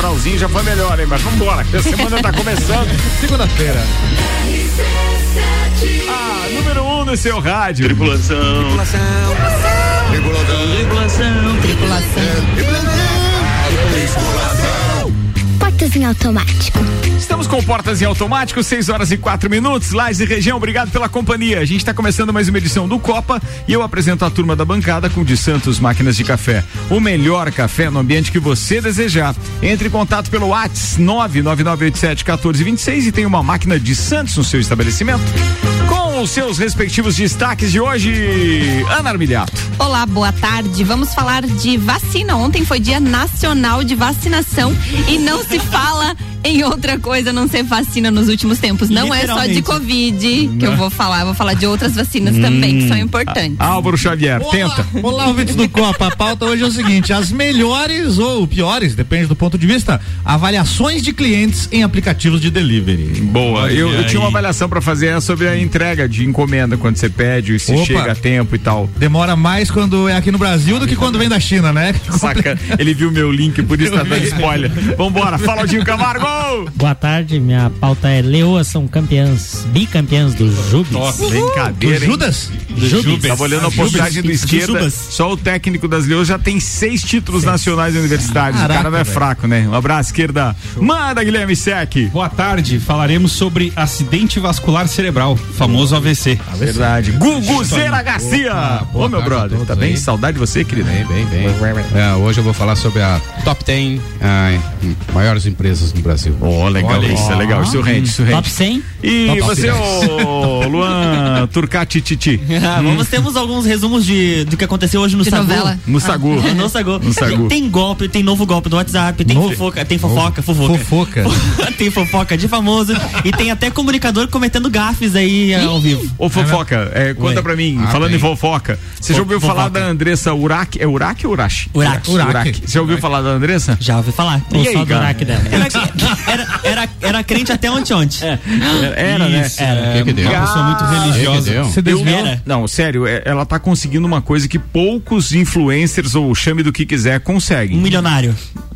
coralzinho já foi melhor, hein? Mas vambora, que a semana tá começando. Segunda-feira. Ah, número um no seu rádio. Tripulação. Tripulação. Tripulação. Tripulação. Portas em automático. Estamos com portas em automático, 6 horas e 4 minutos. Lais e região, obrigado pela companhia. A gente está começando mais uma edição do Copa e eu apresento a turma da bancada com de Santos Máquinas de Café. O melhor café no ambiente que você desejar. Entre em contato pelo WhatsApp 999871426 e tem uma máquina de Santos no seu estabelecimento. Com os seus respectivos destaques de hoje, Ana Armiliato. Olá, boa tarde. Vamos falar de vacina. Ontem foi Dia Nacional de Vacinação e não se fala em outra coisa não ser vacina nos últimos tempos. Não é só de Covid que eu vou falar, eu vou falar de outras vacinas também que são importantes. Álvaro Xavier, tenta. Olá, ouvintes do Copa. A pauta hoje é o seguinte: as melhores ou piores, depende do ponto de vista, avaliações de clientes em aplicativos de delivery. Boa. Eu, eu tinha uma avaliação para fazer sobre a entrega de encomenda quando você pede, se Opa. chega a tempo e tal. Demora mais quando é aqui no Brasil do que quando vem da China, né? Saca, ele viu meu link, por isso tá dando spoiler. Vambora, fala Aldinho Camargo! Boa tarde, minha pauta é Leoas são campeãs, bicampeãs do Jubes. Brincadeira, Do? Judas? Jubes. Tava olhando a postagem do esquerda, só o técnico das Leões já tem seis títulos nacionais universitários. o Caraca, cara não é velho. fraco, né? Um abraço, esquerda. Manda, Guilherme Sec. Boa tarde, falaremos sobre acidente vascular cerebral, famoso AVC. Verdade. Guguzeira Garcia. Ô, meu tarde a brother, tá bem? aí. Saudade de você, querido. Bem, bem, bem. É, hoje eu vou falar sobre a top 10 ah, maiores empresas no Brasil. Ó, legal, Olha isso é legal. Isso rende, isso rende. Top 100. E Top você, 10. ô Luan Turcati Titi, Ah, vamos temos alguns resumos de do que aconteceu hoje no De Sagu. novela. no Sagu. É, no Sagu. No Sagu. Tem golpe, tem novo golpe do WhatsApp, tem Novo? fofoca, tem fofoca, fofoca. Fofoca. tem fofoca de famoso e tem até comunicador cometendo gafes aí eh, ao vivo. Ô, fofoca, é, conta pra mim, Ah, falando tem. em fofoca, você já ouviu Fofoca. falar da Andressa Urac? É Urac ou Urachi? Urac. Urac. Você já ouviu falar da Andressa? Já ouvi falar. E aí, cara? Dela. Era, era, era, era crente até ontem ontem. Era, né? Isso, é, Que que deu? uma pessoa muito religiosa. que que deu? Você desviou? Era. Não, sério, é- ela tá conseguindo uma coisa que poucos influencers, ou chame do que quiser, conseguem. Um milionário.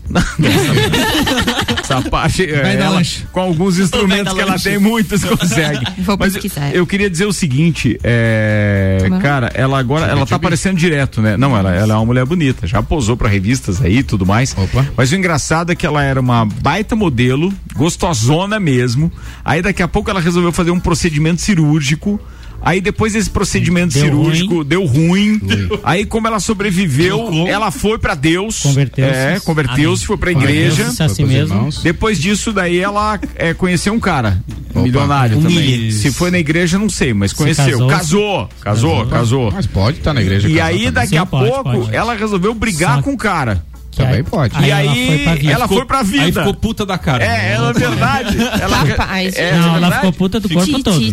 Essa parte, é, ela, com alguns instrumentos que ela lanche. tem, muitos conseguem. Vou Mas eu, pesquisar. eu queria dizer o seguinte, é, é? cara, ela agora, ela tá aparecendo direto, né? Não, ela, ela é uma mulher bonita, já posou pra revistas aí e tudo mais. Opa. Mas o engraçado é que ela era uma baita modelo, gostosona mesmo. Aí daqui a pouco ela resolveu fazer um procedimento cirúrgico. Aí depois desse procedimento Deu cirúrgico deu ruim. Aí como ela sobreviveu, ela foi pra Deus. Converteu-se. É, converteu-se, foi pra igreja. Converteu-se a si Foi pros mesmo. Depois disso, daí ela é, conheceu um cara, Opa. milionário Um também. Se foi na igreja, não sei, mas conheceu. casou. Casou, casou, casou. Mas pode estar na igreja. E aí, também. daqui Sim, a pode, pouco, pode. ela resolveu brigar Só- com o cara. Que Também aí- pode. e ela aí, foi pra vida. ela foi pra vida. Aí ficou puta da cara. É, ela é verdade. Ela, Rapaz, é, Não, ela verdade? ficou puta do corpo todo.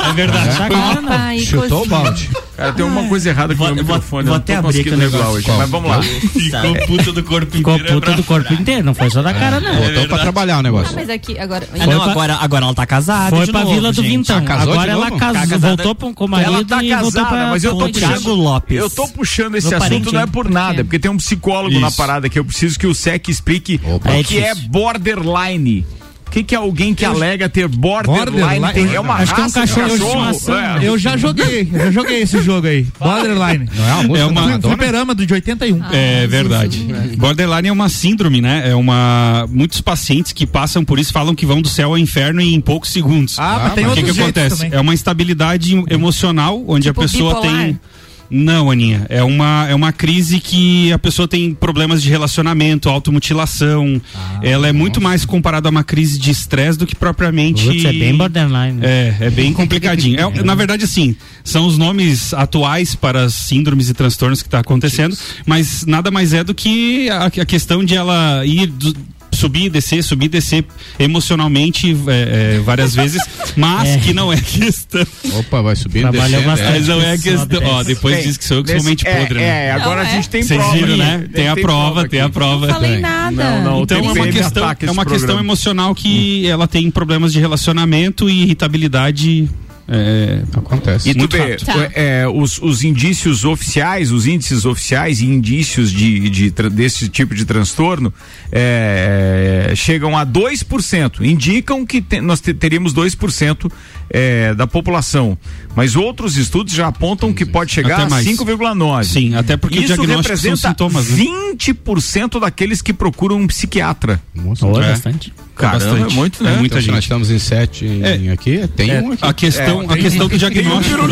É verdade. Tá claro, não. Chutou o balde. Cara, tem uma coisa errada com o meu microfone. vou até abrir aqui o negócio. hoje. Qual? Mas vamos lá. Ficou puta do corpo Ficou inteiro. puta do corpo inteiro, não foi só da cara, não. Botou pra trabalhar o negócio. Mas aqui, agora. Ah, não, agora, agora ela tá casada. Foi pra Vila do. Vintão. Ah, Agora ela casou, Casada- voltou com o marido Ela tá e voltou casada, pra mas eu tô Com o Thiago puxando. Lopes. Eu tô puxando esse assunto não é por nada, porque tem um psicólogo na Isso. parada que eu preciso que o SEC explique Opa. o É que é borderline. O que, que é alguém que alega ter borderline? Borderline? Tem, é uma Acho que é um raça cachorro de cachorro. estimação. É. Eu já joguei, eu já joguei esse jogo aí. Borderline. Não é uma música É uma- Madonna? Fliperama do de 81. É verdade. Borderline é uma síndrome, né? É uma. Muitos pacientes que passam por isso falam que vão do céu ao inferno em poucos segundos. Ah, mas tem o que, outros que jeitos acontece? também. É uma instabilidade emocional onde Tipo a pessoa bipolar? tem. Não, Aninha. É uma, é uma crise que a pessoa tem problemas de relacionamento, automutilação. Ela é muito mais comparada a uma crise de estresse do que propriamente. Putz, é bem borderline. né? É, é bem complicadinho. É, na verdade, assim, são os nomes atuais para as síndromes e transtornos que está acontecendo, mas nada mais é do que a, a questão de ela ir do- subir e descer, subir e descer emocionalmente é, é, várias vezes, mas É. que não é questão. Opa, vai descendo. bastante. é. Mas não é questão. Ó, depois Bem, diz que sou eu que sou mente é, podre. né? É, agora Não, a gente tem Vocês prova. viram, aqui. né? Tem a prova, tem a prova. Não falei Tem. nada. Não, não, Então tem é uma questão, é uma questão emocional que ela tem problemas de relacionamento e irritabilidade É, Acontece. E tu rápido. Tá. é, os, os indícios oficiais, os índices oficiais e indícios de, de tra- desse tipo de transtorno é, chegam a 2%. Indicam que te- nós te- teríamos 2% é, da população. Mas outros estudos já apontam que pode chegar Até a mais. 5,9%. Sim, até porque o Isso diagnóstico são representa sintomas, né? 20% daqueles que procuram um psiquiatra. Nossa, É. bastante. Caramba, é muito, É né? muita então, gente. nós estamos em sete em- aqui, tem um aqui. A questão, É, a tem- questão do tem um diagnóstico.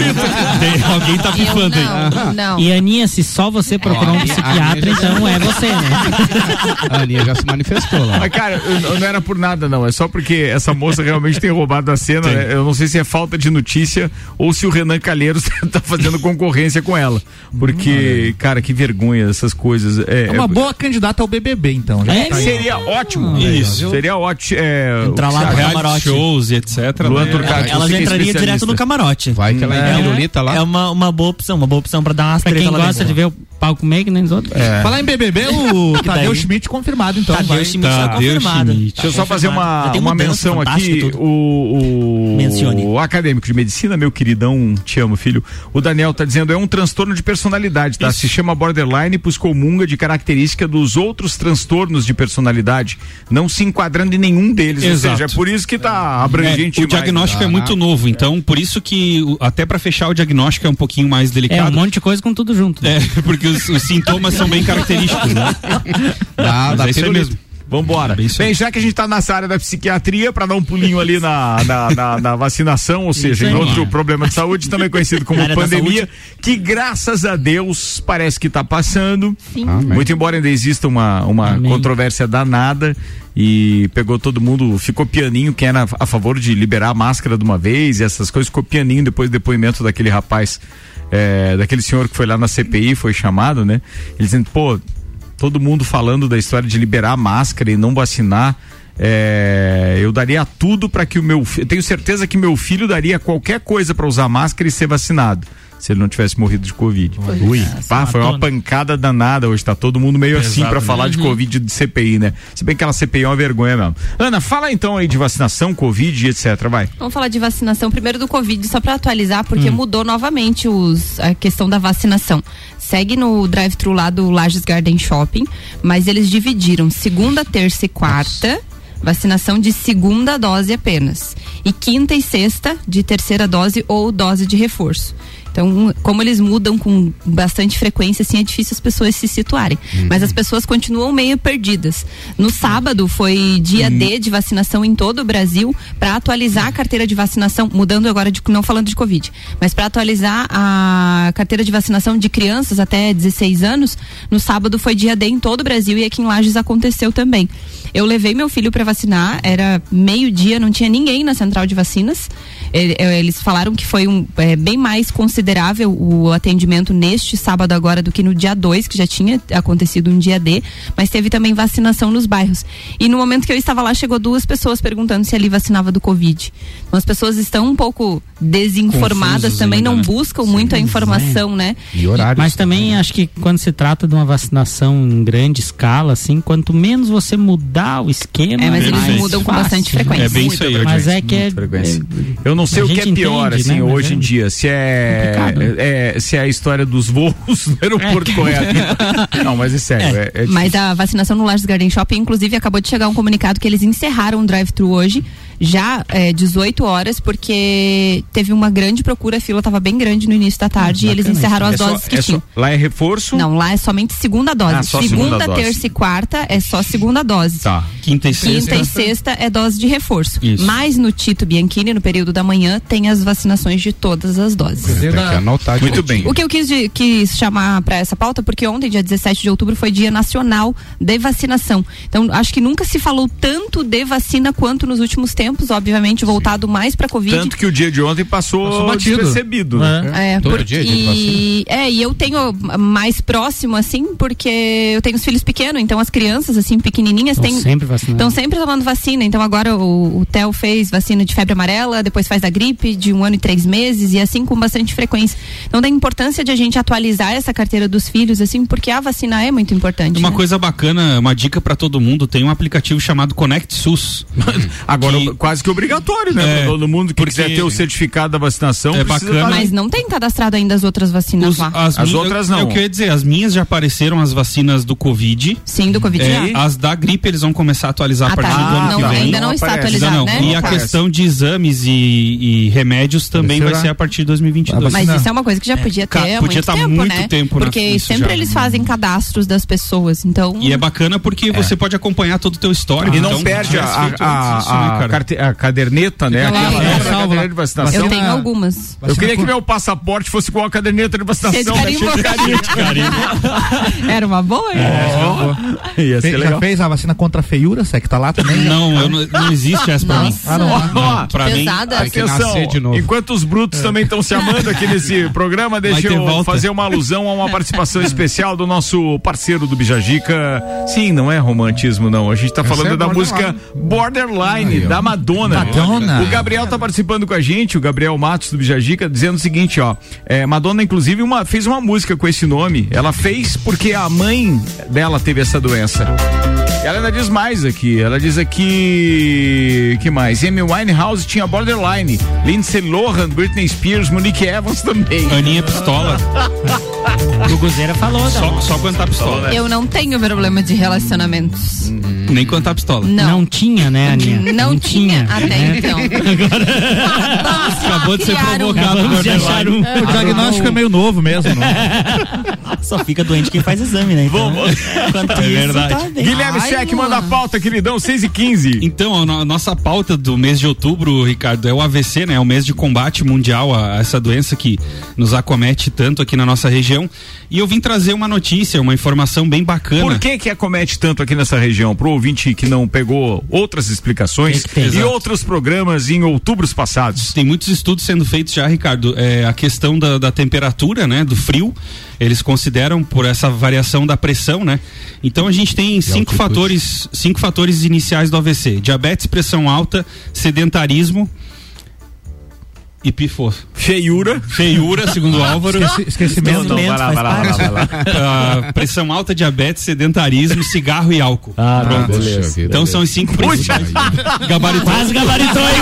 Tem- alguém tá pifando aí. não, não. E Aninha, se só você procurar um psiquiatra, então é você, né? A Aninha já se manifestou lá. Mas, cara, eu- eu não era por nada, não. É só porque essa moça realmente tem roubado a cena. Tem. né? Eu não sei se é falta de notícia ou se o Renan Calheiros tá fazendo concorrência com ela. Porque, cara, que vergonha essas coisas. É, É uma boa candidata ao BBB, então. Já É, tá aí. Seria ótimo. Isso. Seria ótimo. É, Entrar lá no camarote. shows e etc. Luan né? Turcati, Elas é entrariam especialista. Direto no camarote. Vai que ela é, É, pirulita lá. é uma, uma boa opção, uma boa opção pra dar umas Pra quem gosta de ver o palco meio que nem os outros. Falar em BBB, o Tadeu? Schmidt confirmado, então. Tadeu vai. Schmidt tá confirmado. Schmidt. Deixa eu só fazer uma, uma menção aqui. O, o, Mencione. o acadêmico de medicina, meu queridão, te amo, filho. O Daniel tá dizendo é um transtorno de personalidade, tá? Se chama borderline, pois comunga de característica dos outros transtornos de personalidade, não se enquadrando em nenhum deles. Exato. Ou seja, é por isso que tá É, abrangente o mais. diagnóstico é Ah, muito novo, então por isso que até pra fechar o diagnóstico é um pouquinho mais É um delicado. monte de coisa com tudo junto. É, porque os, os sintomas são bem característicos, né? Mas da é isso mesmo. Vambora. Bem Bem, já que a gente tá nessa área da psiquiatria, para dar um pulinho ali na, na, na- na vacinação, ou seja, em outro problema de saúde, também conhecido como pandemia, que graças a Deus parece que tá passando. Sim. Muito embora ainda exista uma, uma Amém. controvérsia danada e pegou todo mundo, ficou pianinho, quem era a favor de liberar a máscara de uma vez e essas coisas, ficou pianinho depois do depoimento daquele rapaz, é, daquele senhor que foi lá na CPI, foi chamado, né? Ele dizendo, pô, todo mundo falando da história de liberar máscara e não vacinar. é, eu daria tudo para que o meu. Tenho certeza que meu filho daria qualquer coisa para usar máscara e ser vacinado. Se ele não tivesse morrido de Covid. Ui, pá, foi uma pancada danada hoje. Tá todo mundo meio assim Pesado, para né? falar de Covid de CPI, né? Se bem que aquela CPI é uma vergonha mesmo. Ana, fala então aí de vacinação, Covid e etc. Vai. Vamos falar de vacinação primeiro do Covid, só para atualizar, Hum. porque mudou novamente os, a questão da vacinação. Segue no drive-thru lá do Lages Garden Shopping, mas eles dividiram segunda, terça e quarta. Vacinação de segunda dose apenas. E quinta e sexta de terceira dose ou dose de reforço. Então, como eles mudam com bastante frequência, assim, é difícil as pessoas se situarem. Mas as pessoas continuam meio perdidas. No sábado foi dia D de vacinação em todo o Brasil para atualizar a carteira de vacinação, mudando agora de não falando de Covid, mas para atualizar a carteira de vacinação de crianças até 16 anos, no sábado foi dia D em todo o Brasil e aqui em Lages aconteceu também. Eu levei meu filho para vacinar, era meio-dia, não tinha ninguém na central de vacinas. Eh, Eles falaram que foi um, eh, bem mais considerável o atendimento neste sábado agora do que no dia 2, que já tinha acontecido um dia D, mas teve também vacinação nos bairros. E no momento que eu estava lá, chegou duas pessoas perguntando se ali vacinava do Covid. Então as pessoas estão um pouco desinformadas Confusas né? ainda, também, não né? buscam muito a informação, né? E horário. Mas também acho que quando se trata de uma vacinação em grande escala, assim, quanto menos você mudar o esquema, É, mas eles mais mudam com bastante né? frequência. É bem isso aí. Mas é que é, frequência. é- Eu não sei A o que é pior, entende, assim, né? Hoje é em dia. Se é, complicado. é- se é a história dos voos no aeroporto correto. Não, mas é sério. É, é Mas a vacinação no Lages Garden Shopping, inclusive, acabou de chegar um comunicado que eles encerraram o drive-thru hoje, já é, 18 horas, porque teve uma grande procura, a fila estava bem grande no início da tarde e eles encerraram as é só- doses que é só- tinham. lá é reforço? Não, lá é somente segunda dose. Ah, só segunda, segunda dose. terça e quarta é só segunda dose. Tá. Quinta e Quinta sexta. e sexta é dose de reforço. Isso. Mas no Tito Bianchini, no período da manhã, tem as vacinações de todas as doses. Tem que anotar Muito bem. O que eu quis, de- quis chamar para essa pauta, porque ontem, dia 17 de outubro, foi dia nacional de vacinação. Então, acho que nunca se falou tanto de vacina quanto nos últimos tempos, obviamente voltado mais para Covid. Tanto que o dia de ontem passou, Passou batido. despercebido. né? É, Todo porque, dia é dia é, e eu tenho mais próximo, assim, porque eu tenho os filhos pequenos, então as crianças, assim, pequenininhas, Estão têm. sempre vacinando. Estão sempre tomando vacina. Então agora o, o Theo fez vacina de febre amarela, depois faz da gripe de um ano e três meses, e assim com bastante frequência. Então da importância de a gente atualizar essa carteira dos filhos, assim, porque a vacina é muito importante. Uma né? coisa bacana, uma dica pra todo mundo, tem um aplicativo chamado Connect SUS. Agora, Que- quase que obrigatório, né? É, Pra todo mundo que porque- quiser ter o certificado da vacinação. É bacana. Mas não tem cadastrado ainda as outras vacinas Os- lá. As minhas- outras eu- não. É o que eu ia dizer, as minhas já apareceram as vacinas do Covid. Sim, do Covid É, as da gripe eles vão começar a atualizar Ah, a partir tá. do ano Não, que vem. ainda não está aparece. Ainda atualizado, não. né? E a Aparece. questão de exames e, e remédios também vai ser a partir de 2022. Ah, Mas Não. isso é uma coisa que já podia ter há podia muito tá tempo, muito né? tempo, né? Porque sempre eles fazem cadastros das pessoas, então... E é bacana porque você pode acompanhar todo o teu histórico. E não então, perde a, tivesse feito a, né, a, cara? Carte- a caderneta, né? Aquela é, salva caderneta de vacinação. Eu tenho algumas. Eu queria que meu passaporte fosse com a caderneta de vacinação. Cheio de carimbo. Era uma boa, hein? É. Ia Fe- ser já legal. fez a vacina contra a feiura? Você que tá lá também? Não, eu não, não existe essa pra mim. Nossa, Ah, não. Ó, Pra mim, pesada. Atenção, nascer de novo. enquanto os brutos também estão se amando aqui nesse programa, deixa eu volta. fazer uma alusão a uma participação especial do nosso parceiro do Bijagica. Sim, não é romantismo, não. A gente tá Essa falando é da música Borderline, da Madonna. Madonna. O Gabriel tá participando com a gente, o Gabriel Matos do Bijagica, dizendo o seguinte, ó. é, Madonna, inclusive, uma, fez uma música com esse nome. Ela fez porque a mãe dela teve essa doença. Ela ainda diz mais aqui. Ela diz aqui. que mais? Amy Winehouse tinha borderline. Lindsay Lohan, Britney Spears, Monique Evans também. Aninha Pistola. O Guzeira falou, Só, só cantar pistola. Eu não tenho problema de relacionamentos. Nem cantar pistola. Não. Não tinha, né, Aninha? Não, tinha, até né? então. Acabou de ser provocado. Acabamos de um. O diagnóstico é meio novo mesmo, né? Só fica doente quem faz exame, né? Então, quanto É isso, verdade. tá. Guilherme Mano. manda a pauta, queridão, 6 e 15 Então, a no- nossa pauta do mês de outubro, Ricardo, é o AVC, né? É o mês de combate mundial a, a essa doença que nos acomete tanto aqui na nossa região. E eu vim trazer uma notícia, uma informação bem bacana. Por que que acomete tanto aqui nessa região? Pro ouvinte que não pegou outras explicações e Exato. outros programas em outubros passados. Tem muitos estudos sendo feitos já, Ricardo. É, a questão da, da temperatura, né? Do frio. Eles consideram por essa variação da pressão, né? Então a gente tem cinco altitude. fatores, cinco fatores iniciais do AVC: diabetes, pressão alta, sedentarismo e pifou. Feiura. Feiura, segundo o Álvaro. Esqueci- esquecimento. Não, vai lá, vai lá, vai lá, vai lá. Ah, pressão alta, diabetes, sedentarismo, cigarro e álcool. Ah, Pronto. Puxa vida. Então são os cinco principais. Gabaritou. Quase gabaritou, hein?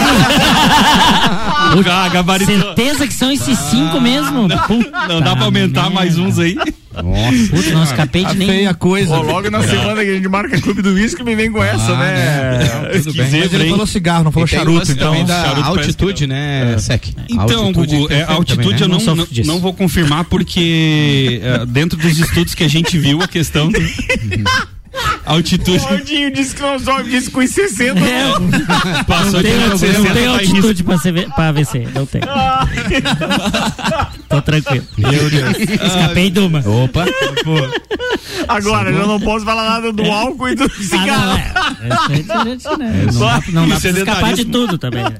Ah, gabaritou. Certeza que são esses cinco mesmo? Puta Não dá pra aumentar mais uns aí. Nossa. Putz, não escapei A de nem. feia coisa. Pô, logo na semana que a gente marca Clube do Whisky, me vem com essa, Ah, né? né? Tudo bem. Mas ele falou cigarro, não falou tem charuto, lance então. também da charuto altitude, né, Sec? Então, Altitude Gugu, é, a altitude também, eu né? não, Não não, não vou confirmar porque é, dentro dos estudos que a gente viu a questão do altitude O Aldinho disse que não sobe disso com os 60. passou Não de tenho, 60 não tenho tá em risco. altitude pra, CV, pra AVC. Não tenho. Tô tranquilo. Meu Deus. Escapei de uma. Opa. Agora, eu não posso falar nada do álcool e do Ah, não, cigarro. é. Não dá, não dá pra escapar de tudo também. né?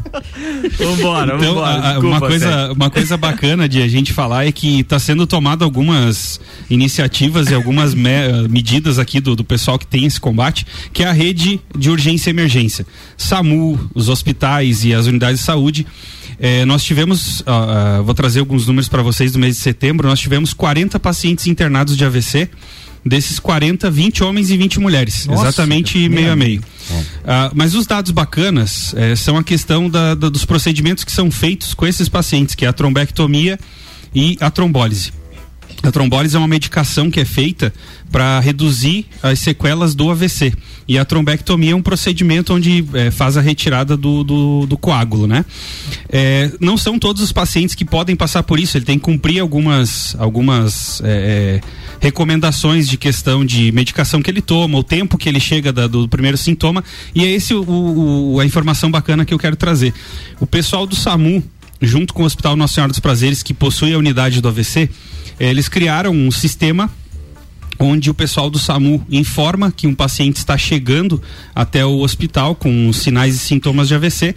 Vambora, Então, vambora. Desculpa, uma, coisa, uma coisa bacana de a gente falar é que está sendo tomado algumas iniciativas e algumas me- eh, medidas aqui do, do pessoal que tem esse combate, que é a rede de urgência e emergência. SAMU, os hospitais e as unidades de saúde. Eh, nós tivemos, ah, ah, vou trazer alguns números para vocês do mês de setembro, nós tivemos 40 pacientes internados de AVC. Desses 40, 20 homens e 20 mulheres. Nossa, exatamente meio a meio. Ah, mas os dados bacanas eh, são a questão da- da- dos procedimentos que são feitos com esses pacientes, que é a trombectomia e a trombólise. A trombólise é uma medicação que é feita para reduzir as sequelas do AVC. E a trombectomia é um procedimento onde eh, faz a retirada do, do, do coágulo, né? Eh, não são todos os pacientes que podem passar por isso, ele tem que cumprir algumas, algumas eh, eh, recomendações de questão de medicação que ele toma, o tempo que ele chega da- do primeiro sintoma. E é esse o, o- a informação bacana que eu quero trazer. O pessoal do SAMU, junto com o Hospital Nossa Senhora dos Prazeres, que possui a unidade do AVC, eh, eles criaram um sistema onde o pessoal do SAMU informa que um paciente está chegando até o hospital com sinais e sintomas de AVC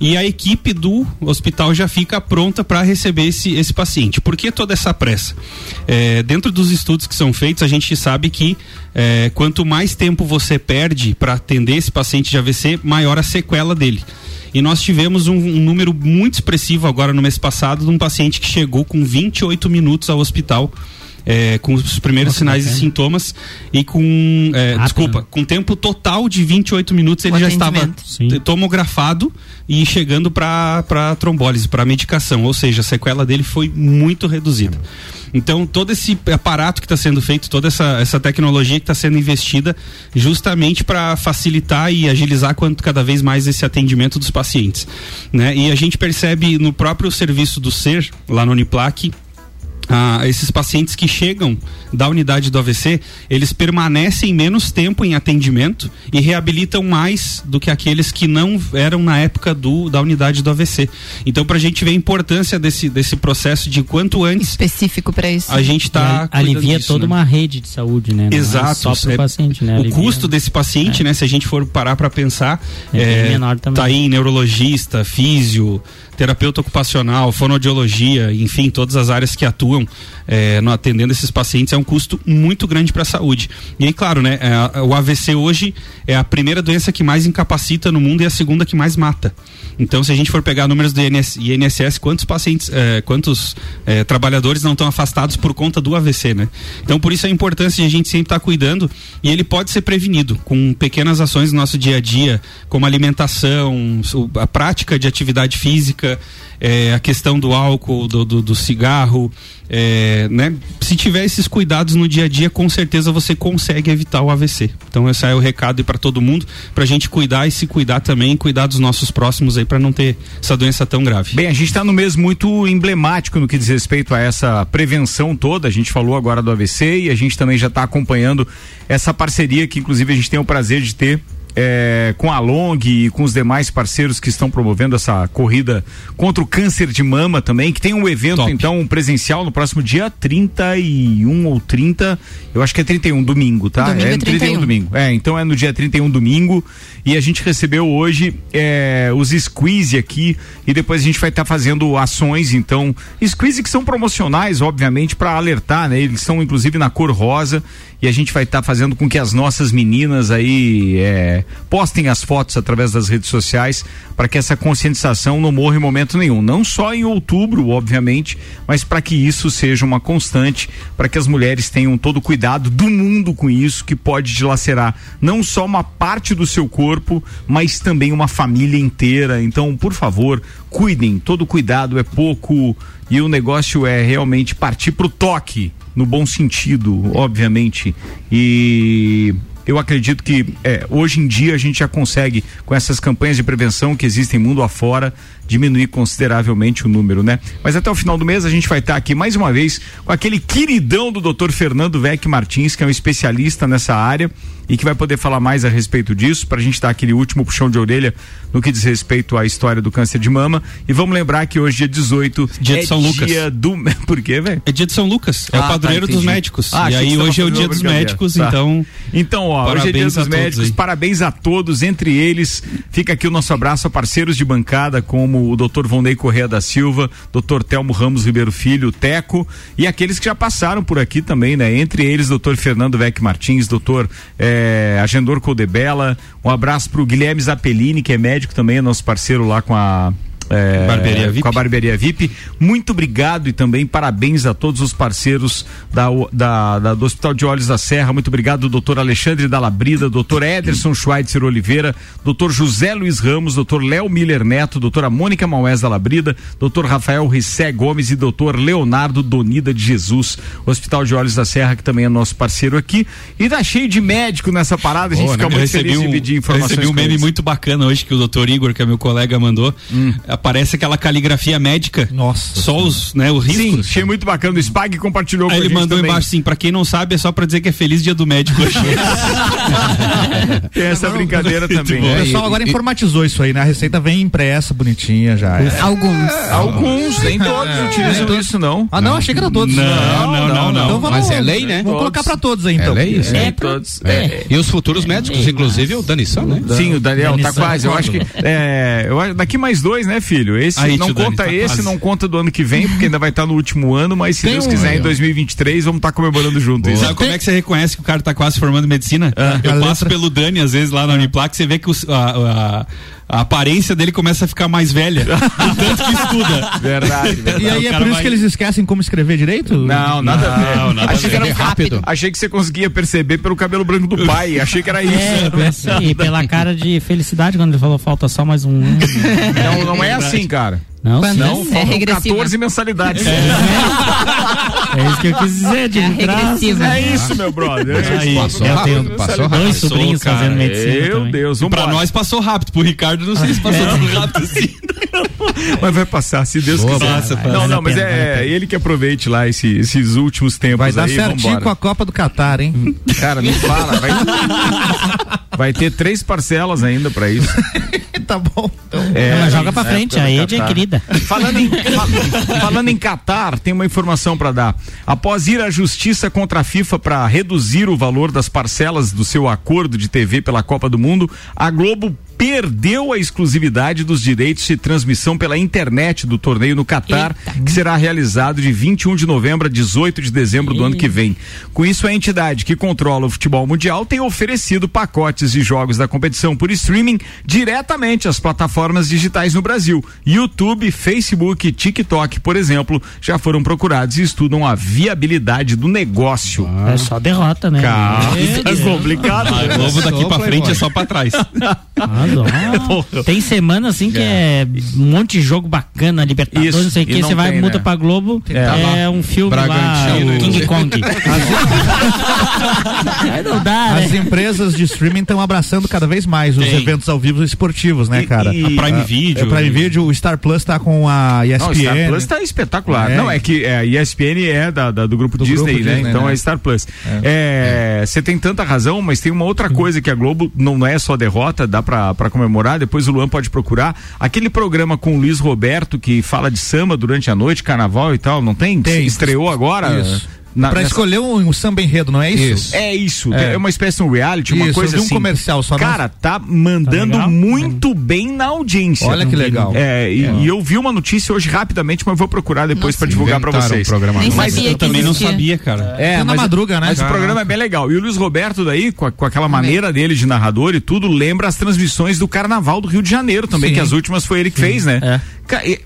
e a equipe do hospital já fica pronta para receber esse, esse paciente. Por que toda essa pressa? Eh, dentro dos estudos que são feitos, a gente sabe que eh, quanto mais tempo você perde para atender esse paciente de AVC, maior a sequela dele. E nós tivemos um, um número muito expressivo agora no mês passado de um paciente que chegou com 28 minutos ao hospital é, com os primeiros Nossa, sinais e sintomas e com é, desculpa, com tempo total de 28 minutos ele O já estava. Sim. tomografado e chegando para para trombólise, para medicação, ou seja, a sequela dele foi muito reduzida. Então, todo esse aparato que está sendo feito, toda essa, essa tecnologia que está sendo investida justamente para facilitar e agilizar quanto cada vez mais esse atendimento dos pacientes. Né? E a gente percebe no próprio serviço do SER, lá no Uniplac, ah, esses pacientes que chegam da unidade do AVC, eles permanecem menos tempo em atendimento e reabilitam mais do que aqueles que não eram na época do, da unidade do AVC. Então, para a gente ver a importância desse, desse processo de quanto antes Específico pra isso. a gente está alivia toda uma rede de saúde, né? Não é Exato. Só pro é- paciente, né? O Alivia. custo desse paciente, né? Se a gente for parar para pensar, É é, menor também. tá aí em neurologista, físio, terapeuta ocupacional, fonoaudiologia, enfim, todas as áreas que atuam é, no atendendo esses pacientes é um custo muito grande para a saúde. E aí, claro, né? é, o AVC hoje é a primeira doença que mais incapacita no mundo e a segunda que mais mata. Então, se a gente for pegar números do INS, INSS, quantos pacientes, é, quantos é, trabalhadores não estão afastados por conta do AVC, né? Então, por isso a importância de a gente sempre estar cuidando e ele pode ser prevenido com pequenas ações no nosso dia a dia, como alimentação, a prática de atividade física, é, a questão do álcool, do, do, do cigarro, é, né? Se tiver esses cuidados no dia a dia, com certeza você consegue evitar o AVC. Então esse é o recado para todo mundo, pra gente cuidar e se cuidar também, cuidar dos nossos próximos aí para não ter essa doença tão grave. Bem, a gente está no mês muito emblemático no que diz respeito a essa prevenção toda. A gente falou agora do AVC e a gente também já está acompanhando essa parceria que, inclusive, a gente tem o prazer de ter. É, com a Long e com os demais parceiros que estão promovendo essa corrida contra o câncer de mama também, que tem um evento Top. então presencial no próximo dia 31 ou 30, eu acho que é 31, domingo, tá? Domingo é é no 31 31. domingo. É, então é no dia 31 domingo e a gente recebeu hoje é, os squeeze aqui e depois a gente vai estar fazendo ações, então, squeeze que são promocionais, obviamente, para alertar, né? Eles são inclusive na cor rosa e a gente vai estar fazendo com que as nossas meninas aí é, postem as fotos através das redes sociais para que essa conscientização não morra em momento nenhum. Não só em outubro, obviamente, mas para que isso seja uma constante, para que as mulheres tenham todo o cuidado do mundo com isso, que pode dilacerar não só uma parte do seu corpo, mas também uma família inteira. Então, por favor, cuidem, todo cuidado é pouco e o negócio é realmente partir pro toque, no bom sentido, obviamente. E eu acredito que é, hoje em dia a gente já consegue, com essas campanhas de prevenção que existem mundo afora, diminuir consideravelmente o número, né? Mas até o final do mês a gente vai estar aqui mais uma vez com aquele queridão do Dr. Fernando Vec Martins, que é um especialista nessa área e que vai poder falar mais a respeito disso, para a gente dar aquele último puxão de orelha no que diz respeito à história do câncer de mama. E vamos lembrar que hoje, dia 18, Dia de é São Lucas. dia do. Por quê, velho? É dia de São Lucas, é Ah, o padroeiro tá, dos médicos. Ah, e aí hoje é o dia dos médicos, Tá. então. Então, ó, hoje é dia Parabéns dos médicos, aí. parabéns a todos, entre eles fica aqui o nosso abraço a parceiros de bancada como o Dr. Vonei Correia da Silva, Dr. Telmo Ramos Ribeiro Filho, o Teco e aqueles que já passaram por aqui também, né? Entre eles, Dr. Fernando Vec Martins, Dr. Eh, Agendor Codebella, um abraço pro Guilherme Zappellini, que é médico também, é nosso parceiro lá com a é, Barbearia VIP. Com a Barbearia VIP. Muito obrigado e também parabéns a todos os parceiros da, da- da- do Hospital de Olhos da Serra. Muito obrigado, doutor Alexandre Dalabrida, doutor Ederson Schweitzer Oliveira, doutor José Luiz Ramos, doutor Léo Miller Neto, doutora Mônica Maués Dalabrida, doutor Rafael Rissé Gomes e doutor Leonardo Donida de Jesus. Hospital de Olhos da Serra, que também é nosso parceiro aqui. E tá cheio de médico nessa parada, a gente Pô, fica né? muito eu feliz de um, dividir eu informações. recebi um meme muito bacana hoje que o doutor Igor, que é meu colega, mandou. Aparece aquela caligrafia médica. Nossa. Só os, né, o Sim, risco. achei muito bacana. O Spag compartilhou Aí com ele mandou também. embaixo assim, pra quem não sabe, é só pra dizer que é feliz dia do médico hoje. Tem essa brincadeira também. O né? pessoal agora informatizou isso aí, né? A receita vem impressa, bonitinha já. é. Alguns. Alguns, nem todos utilizam isso, não. Ah, não, achei que era todos. Não, não, não, não. Então vamos, Mas é lei, né? Vamos colocar pra todos aí, É então. lei isso. É, todos. É. E os futuros médicos, inclusive o Dani San, né? Sim, o Daniel tá Danição. quase. Eu acho que. É, eu acho, daqui mais dois, né, filho? Esse Aí, não tio Dani, conta tá esse, quase. não conta do ano que vem, porque ainda vai estar no último ano, mas se Tem Deus um quiser, aí, em ó. 2023, vamos estar comemorando junto. isso. Sabe como é que você reconhece que o cara tá quase formando medicina? a Eu passo letra- pelo Dani, às vezes, lá na Uniplac, você vê que os- a, a- a aparência dele começa a ficar mais velha. tanto que estuda. Verdade, verdade. E aí é por isso vai- que eles esquecem como escrever direito? Não, nada a ver. Não, nada a achei ver. que era Rápido. Achei que você conseguia perceber pelo cabelo branco do pai. Achei que era isso. É, pensei, e pela cara de felicidade quando ele falou falta só mais um. Não, não é assim, cara. Não, Quando. Não, É regressiva. 14 mensalidades. É isso que eu quis dizer, de É graça. regressiva. É isso, meu brother. É Aí, isso. Passou eu rápido, passou Dois rápido. sobrinhos cara. fazendo medicina. Meu também. Deus, Pra vambora. nós passou rápido, pro Ricardo não sei se passou tão rápido assim. Mas vai passar, se Deus Boa, quiser. passa, passa. Não, não, mas é ele que aproveite lá esse- esses últimos tempos Vai dar aí, certinho vambora. com a Copa do Catar, hein? Cara, me fala, vai, vai ter três parcelas ainda pra isso. tá bom. Então. É, Ela joga pra frente, época a querida. Falando em, fa- falando em Catar, tem uma informação para dar. Após ir à justiça contra a FIFA para reduzir o valor das parcelas do seu acordo de TV pela Copa do Mundo, a Globo perdeu a exclusividade dos direitos de transmissão pela internet do torneio no Catar, que será realizado de 21 de novembro a 18 de dezembro do ano que vem. Com isso, a entidade que controla o futebol mundial tem oferecido pacotes de jogos da competição por streaming diretamente às plataformas digitais no Brasil. YouTube, Facebook e TikTok, por exemplo, já foram procurados e estudam a viabilidade do negócio. É só derrota, né? Meu é complicado. A né? Globo daqui Sou pra frente é só pra trás. Ah, dó. Tem semana assim que é um monte de jogo bacana, Libertadores, Isso, não sei o e que. Você vai, tem, muda né? pra Globo, É. é, um filme lá, Bragantino, King? Kong. Aí não dá, As né? empresas de streaming estão abraçando cada vez mais os Tem. eventos ao vivo esportivos, né, E- cara? e- A Prime Ah, Video. É Prime Video, o Star Plus tá com a ESPN. Não, o Star Plus tá espetacular. É. Não, é que é, a ESPN é da, da- do grupo Do Disney, grupo né? Disney, então né? é Star Plus. É, Você tem tanta razão, mas tem uma outra coisa que a Globo não é só derrota, dá pra, pra comemorar, depois o Luan pode procurar. Aquele programa com o Luiz Roberto que fala de samba durante a noite, carnaval e tal, não tem? Tem. Estreou agora? Isso. Na- pra nessa- escolher um, um samba enredo, não é isso? Isso. É isso, É. é uma espécie de um reality, uma Isso, coisa vi um assim. comercial só, Cara, tá mandando Tá muito bem na audiência. Olha que legal. É, e, e eu vi uma notícia hoje rapidamente, mas vou procurar depois pra Nossa, divulgar pra inventaram vocês. programa Nem. Mas Eu também não sabia, cara. É, na mas, madruga, né? mas o programa é bem legal. E o Luiz Roberto daí, com, a- com aquela maneira dele de narrador e tudo, lembra as transmissões do Carnaval do Rio de Janeiro também, Sim. que as últimas foi ele que fez, né? É.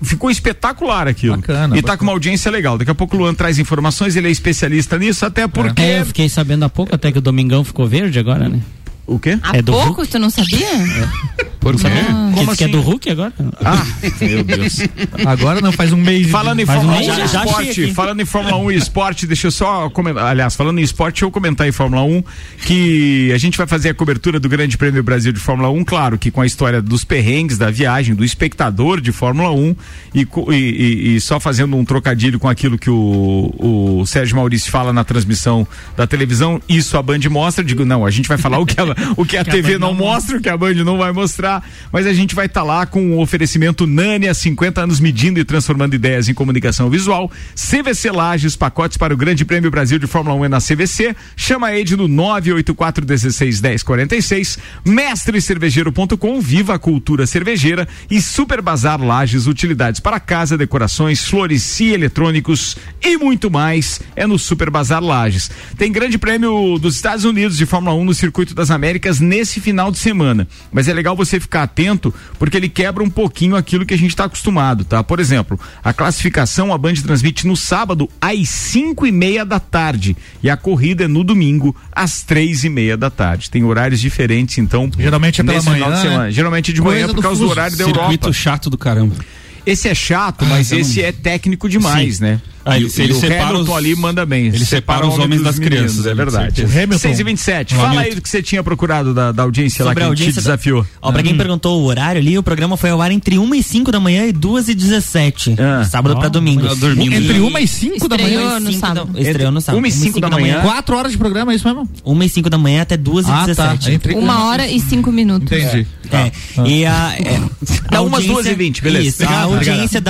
Ficou espetacular aquilo. Bacana, e tá bacana. com uma audiência legal. Daqui a pouco o Luan traz informações, ele é especialista nisso, até porque. É, eu fiquei sabendo há pouco até que o Domingão ficou verde agora, né? O quê? Há É do pouco, tu não sabia? Por quê? Como que é assim? do Hulk agora? Ah, meu Deus. Agora não faz um mês. Falando em Fórmula um 1 mês, e esporte, falando em Fórmula 1 e esporte, deixa eu só comentar, aliás, falando em esporte, deixa eu comentar em Fórmula 1 que a gente vai fazer a cobertura do Grande Prêmio Brasil de Fórmula 1, claro, que com a história dos perrengues da viagem, do espectador de Fórmula 1 e, e- e- e só fazendo um trocadilho com aquilo que o, o Sérgio Maurício fala na transmissão da televisão, isso a Band mostra, digo, não, a gente vai falar o que a, o que a Que a TV Band não não mostra, o que a Band não vai mostrar, mas a gente vai estar lá com o oferecimento Nani há 50 anos medindo e transformando ideias em comunicação visual. CVC Lages, pacotes para o Grande Prêmio Brasil de Fórmula 1 é na CVC. Chama a Ed no 984 16 10 46. Mestrecervejeiro.com, viva a cultura cervejeira e Super Bazar Lages, utilidades para casa, decorações, flores e eletrônicos e muito mais. É no Super Bazar Lages. Tem Grande Prêmio dos Estados Unidos de Fórmula 1 no Circuito das Américas nesse final de semana. Mas é legal você ficar atento porque ele quebra um pouquinho aquilo que a gente está acostumado, tá? Por exemplo, a classificação a Band transmite no sábado às 5 e meia da tarde e a corrida é no domingo às três e meia da tarde. Tem horários diferentes, então. Geralmente é pela manhã, de semana. né? Geralmente é de Coisa manhã por do causa do fuso. horário da Circuito Europa. chato do caramba. Esse é chato, mas eu esse é técnico demais, Sim. né? Ah, E ele- o- ele e o separa Hamilton os- ali manda bem. ele separa o os homens das meninos, crianças, É ali, verdade. certeza. Hamilton. 6 e 27 O Fala Hamilton. aí do que você tinha procurado da, da audiência lá Sobre que a te audiência da- desafiou. Ó, pra quem perguntou o horário ali, o programa foi ao ar entre 1 e 5 da manhã e 2 e 17. Ah. sábado pra Ó, domingo. tá dormindo. Entre uma e cinco da Estreou manhã. no Cinco sábado. da- Estreou no sábado. Uma e cinco da manhã. Quatro horas de programa, é isso mesmo? 1 e 5 da manhã até 2 e Ah, tá. 17. Entre... Uma hora e cinco minutos. Entendi. É. E a. É, Dá umas audiência- duas e vinte, beleza. Isso, a audiência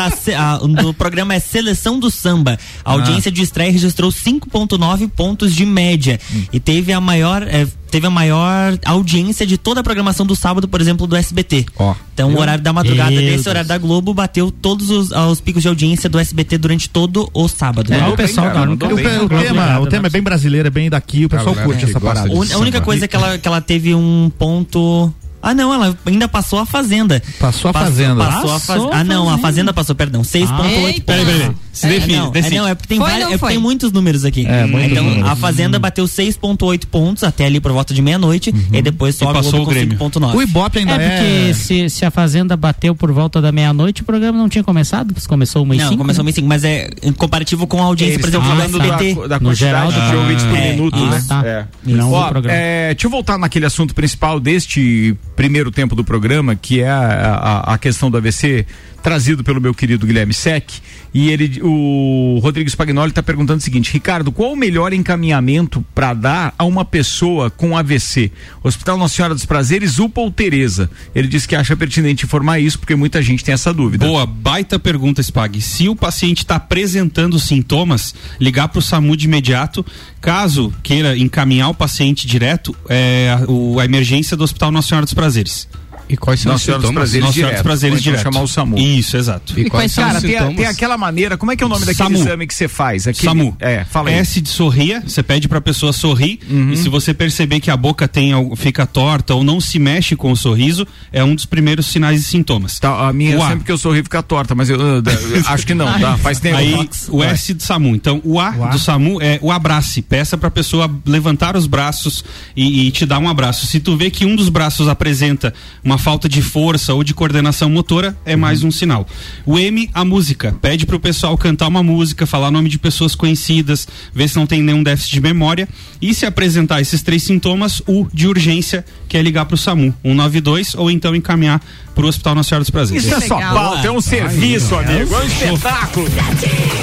do programa é Seleção do Samba. A audiência de estreia registrou 5,9 pontos de média. E teve a maior. é, teve a maior audiência de toda a programação do sábado, por exemplo, do SBT. Ó. Então, o horário da madrugada Meu desse Deus. horário da Globo bateu todos os, ah, os picos de audiência do SBT durante todo o sábado. É, né? o pessoal cara, da mandou única- bem. O, o tema, o tema é bem brasileiro, é bem daqui, o pessoal curte essa parada. A única samba. coisa é que ela, que ela teve um ponto Ah, não, ela ainda passou a Fazenda. Passou a Fazenda. Passou a Passou faz... a Ah, não, a Fazenda. Fazenda passou, perdão. 6,8 Eita. Peraí, peraí. Se define, é, não, decide. é, não, é porque tem, Foi vários, é porque tem muitos números aqui. É, muitos então, números. a Fazenda bateu 6,8 pontos até ali por volta de meia-noite e depois sobe passou Globo o Grêmio. com 5,9. O Ibope ainda É é. porque se, se a Fazenda bateu por volta da meia-noite, o programa não tinha começado, porque começou uma e Não, cinco, começou né? meio cinco, mas é em comparativo com a audiência, Eles por exemplo, do falando SBT. da, da geral quantidade do de ouvintes por é, minuto, ah, né? tá. É. Não Ó, do programa. é, deixa eu voltar naquele assunto principal deste primeiro tempo do programa, que é a, a, a questão do AVC, trazido pelo meu querido Guilherme Sec. E ele, o Rodrigo Spagnoli está perguntando o seguinte: Ricardo, qual o melhor encaminhamento para dar a uma pessoa com AVC? Hospital Nossa Senhora dos Prazeres, UPA ou Tereza? Ele disse que acha pertinente informar isso, porque muita gente tem essa dúvida. Boa, baita pergunta, Spag. Se o paciente está apresentando sintomas, ligar para o SAMU de imediato. Caso queira encaminhar o paciente direto, é a, o- a emergência do Hospital Nossa Senhora dos Prazeres. E quais são Nossa os sintomas? Prazeres Nossa Senhora direto. dos Prazeres então direto. chamar o SAMU. Isso, exato. E quais são Cara, os tem, a- tem aquela maneira, como é que é o nome daquele SAMU. exame que você faz? Aquele, SAMU. É, fala aí. S de sorria, você pede pra pessoa sorrir e se você perceber que a boca tem fica torta ou não se mexe com o sorriso, é um dos primeiros sinais e sintomas. Tá, a minha, O A. sempre que eu sorri fica torta, mas eu, eu- eu acho que não, tá? Faz tempo. Aí o S do SAMU. Então o A, do SAMU é o abrace. Peça pra pessoa levantar os braços e, e te dar um abraço. Se tu vê que um dos braços apresenta uma falta de força ou de coordenação motora, é mais um sinal. O M, a música. Pede pro pessoal cantar uma música, falar nome de pessoas conhecidas, ver se não tem nenhum déficit de memória. E se apresentar esses três sintomas, o de urgência, que é ligar pro SAMU 192 ou então encaminhar pro Hospital Nossa Senhora dos Prazeres. Isso é só pauta, é um serviço, amigo. É um espetáculo.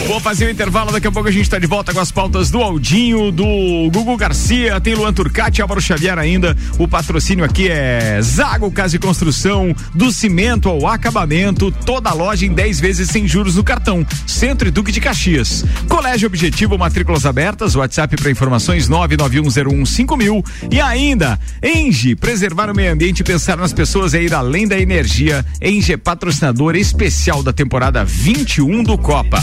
Vou fazer o intervalo, daqui a pouco a gente tá de volta com as pautas do Aldinho, do Gugu Garcia, tem Luan Turcati, Álvaro Xavier ainda. O patrocínio aqui é Zago Casa e Construção, do cimento ao acabamento, toda a loja em 10 vezes sem juros no cartão. Centro e Duque de Caxias. Colégio Objetivo, matrículas abertas, WhatsApp para informações 991015000 e ainda Enge, preservar o meio ambiente e pensar nas pessoas é ir além da energia. Enge é patrocinador especial da temporada 21 do Copa.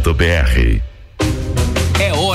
É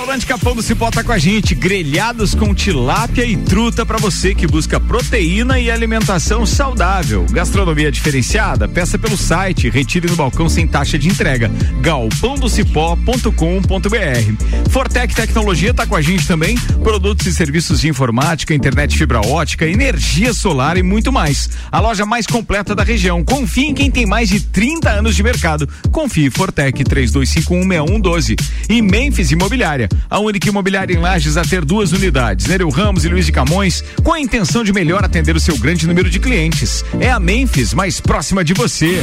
Restaurante Capão do Cipó tá com a gente, grelhados com tilápia e truta para você que busca proteína e alimentação saudável. Gastronomia diferenciada? Peça pelo site, retire no balcão sem taxa de entrega. galpãodocipó.com.br. Fortec Tecnologia tá com a gente também, produtos e serviços de informática, internet fibra ótica, energia solar e muito mais. A loja mais completa da região. Confie em quem tem mais de 30 anos de mercado. Confie Fortec 32516112 e Memphis Imobiliária, a única imobiliária em Lages a ter duas unidades, Nereu Ramos e Luiz de Camões, com a intenção de melhor atender o seu grande número de clientes. É a Memphis mais próxima de você.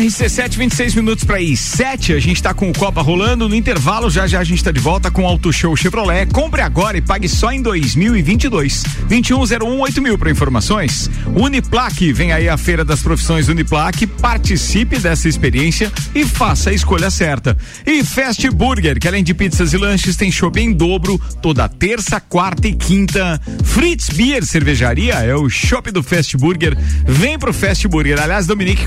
RC7, 26 minutos para ir 7. A gente tá com o Copa rolando. No intervalo, já já a gente tá de volta com o Auto Show Chevrolet. Compre agora e pague só em 2022. 2101 mil para informações. Uniplaque, vem aí a Feira das Profissões Uniplaque. Participe dessa experiência e faça a escolha certa. E Fast Burger, que além de pizzas e lanches, tem shopping em dobro toda terça, quarta e quinta. Fritz Beer Cervejaria é o shopping do Fast Burger. Vem pro Fast Burger. Aliás, Dominique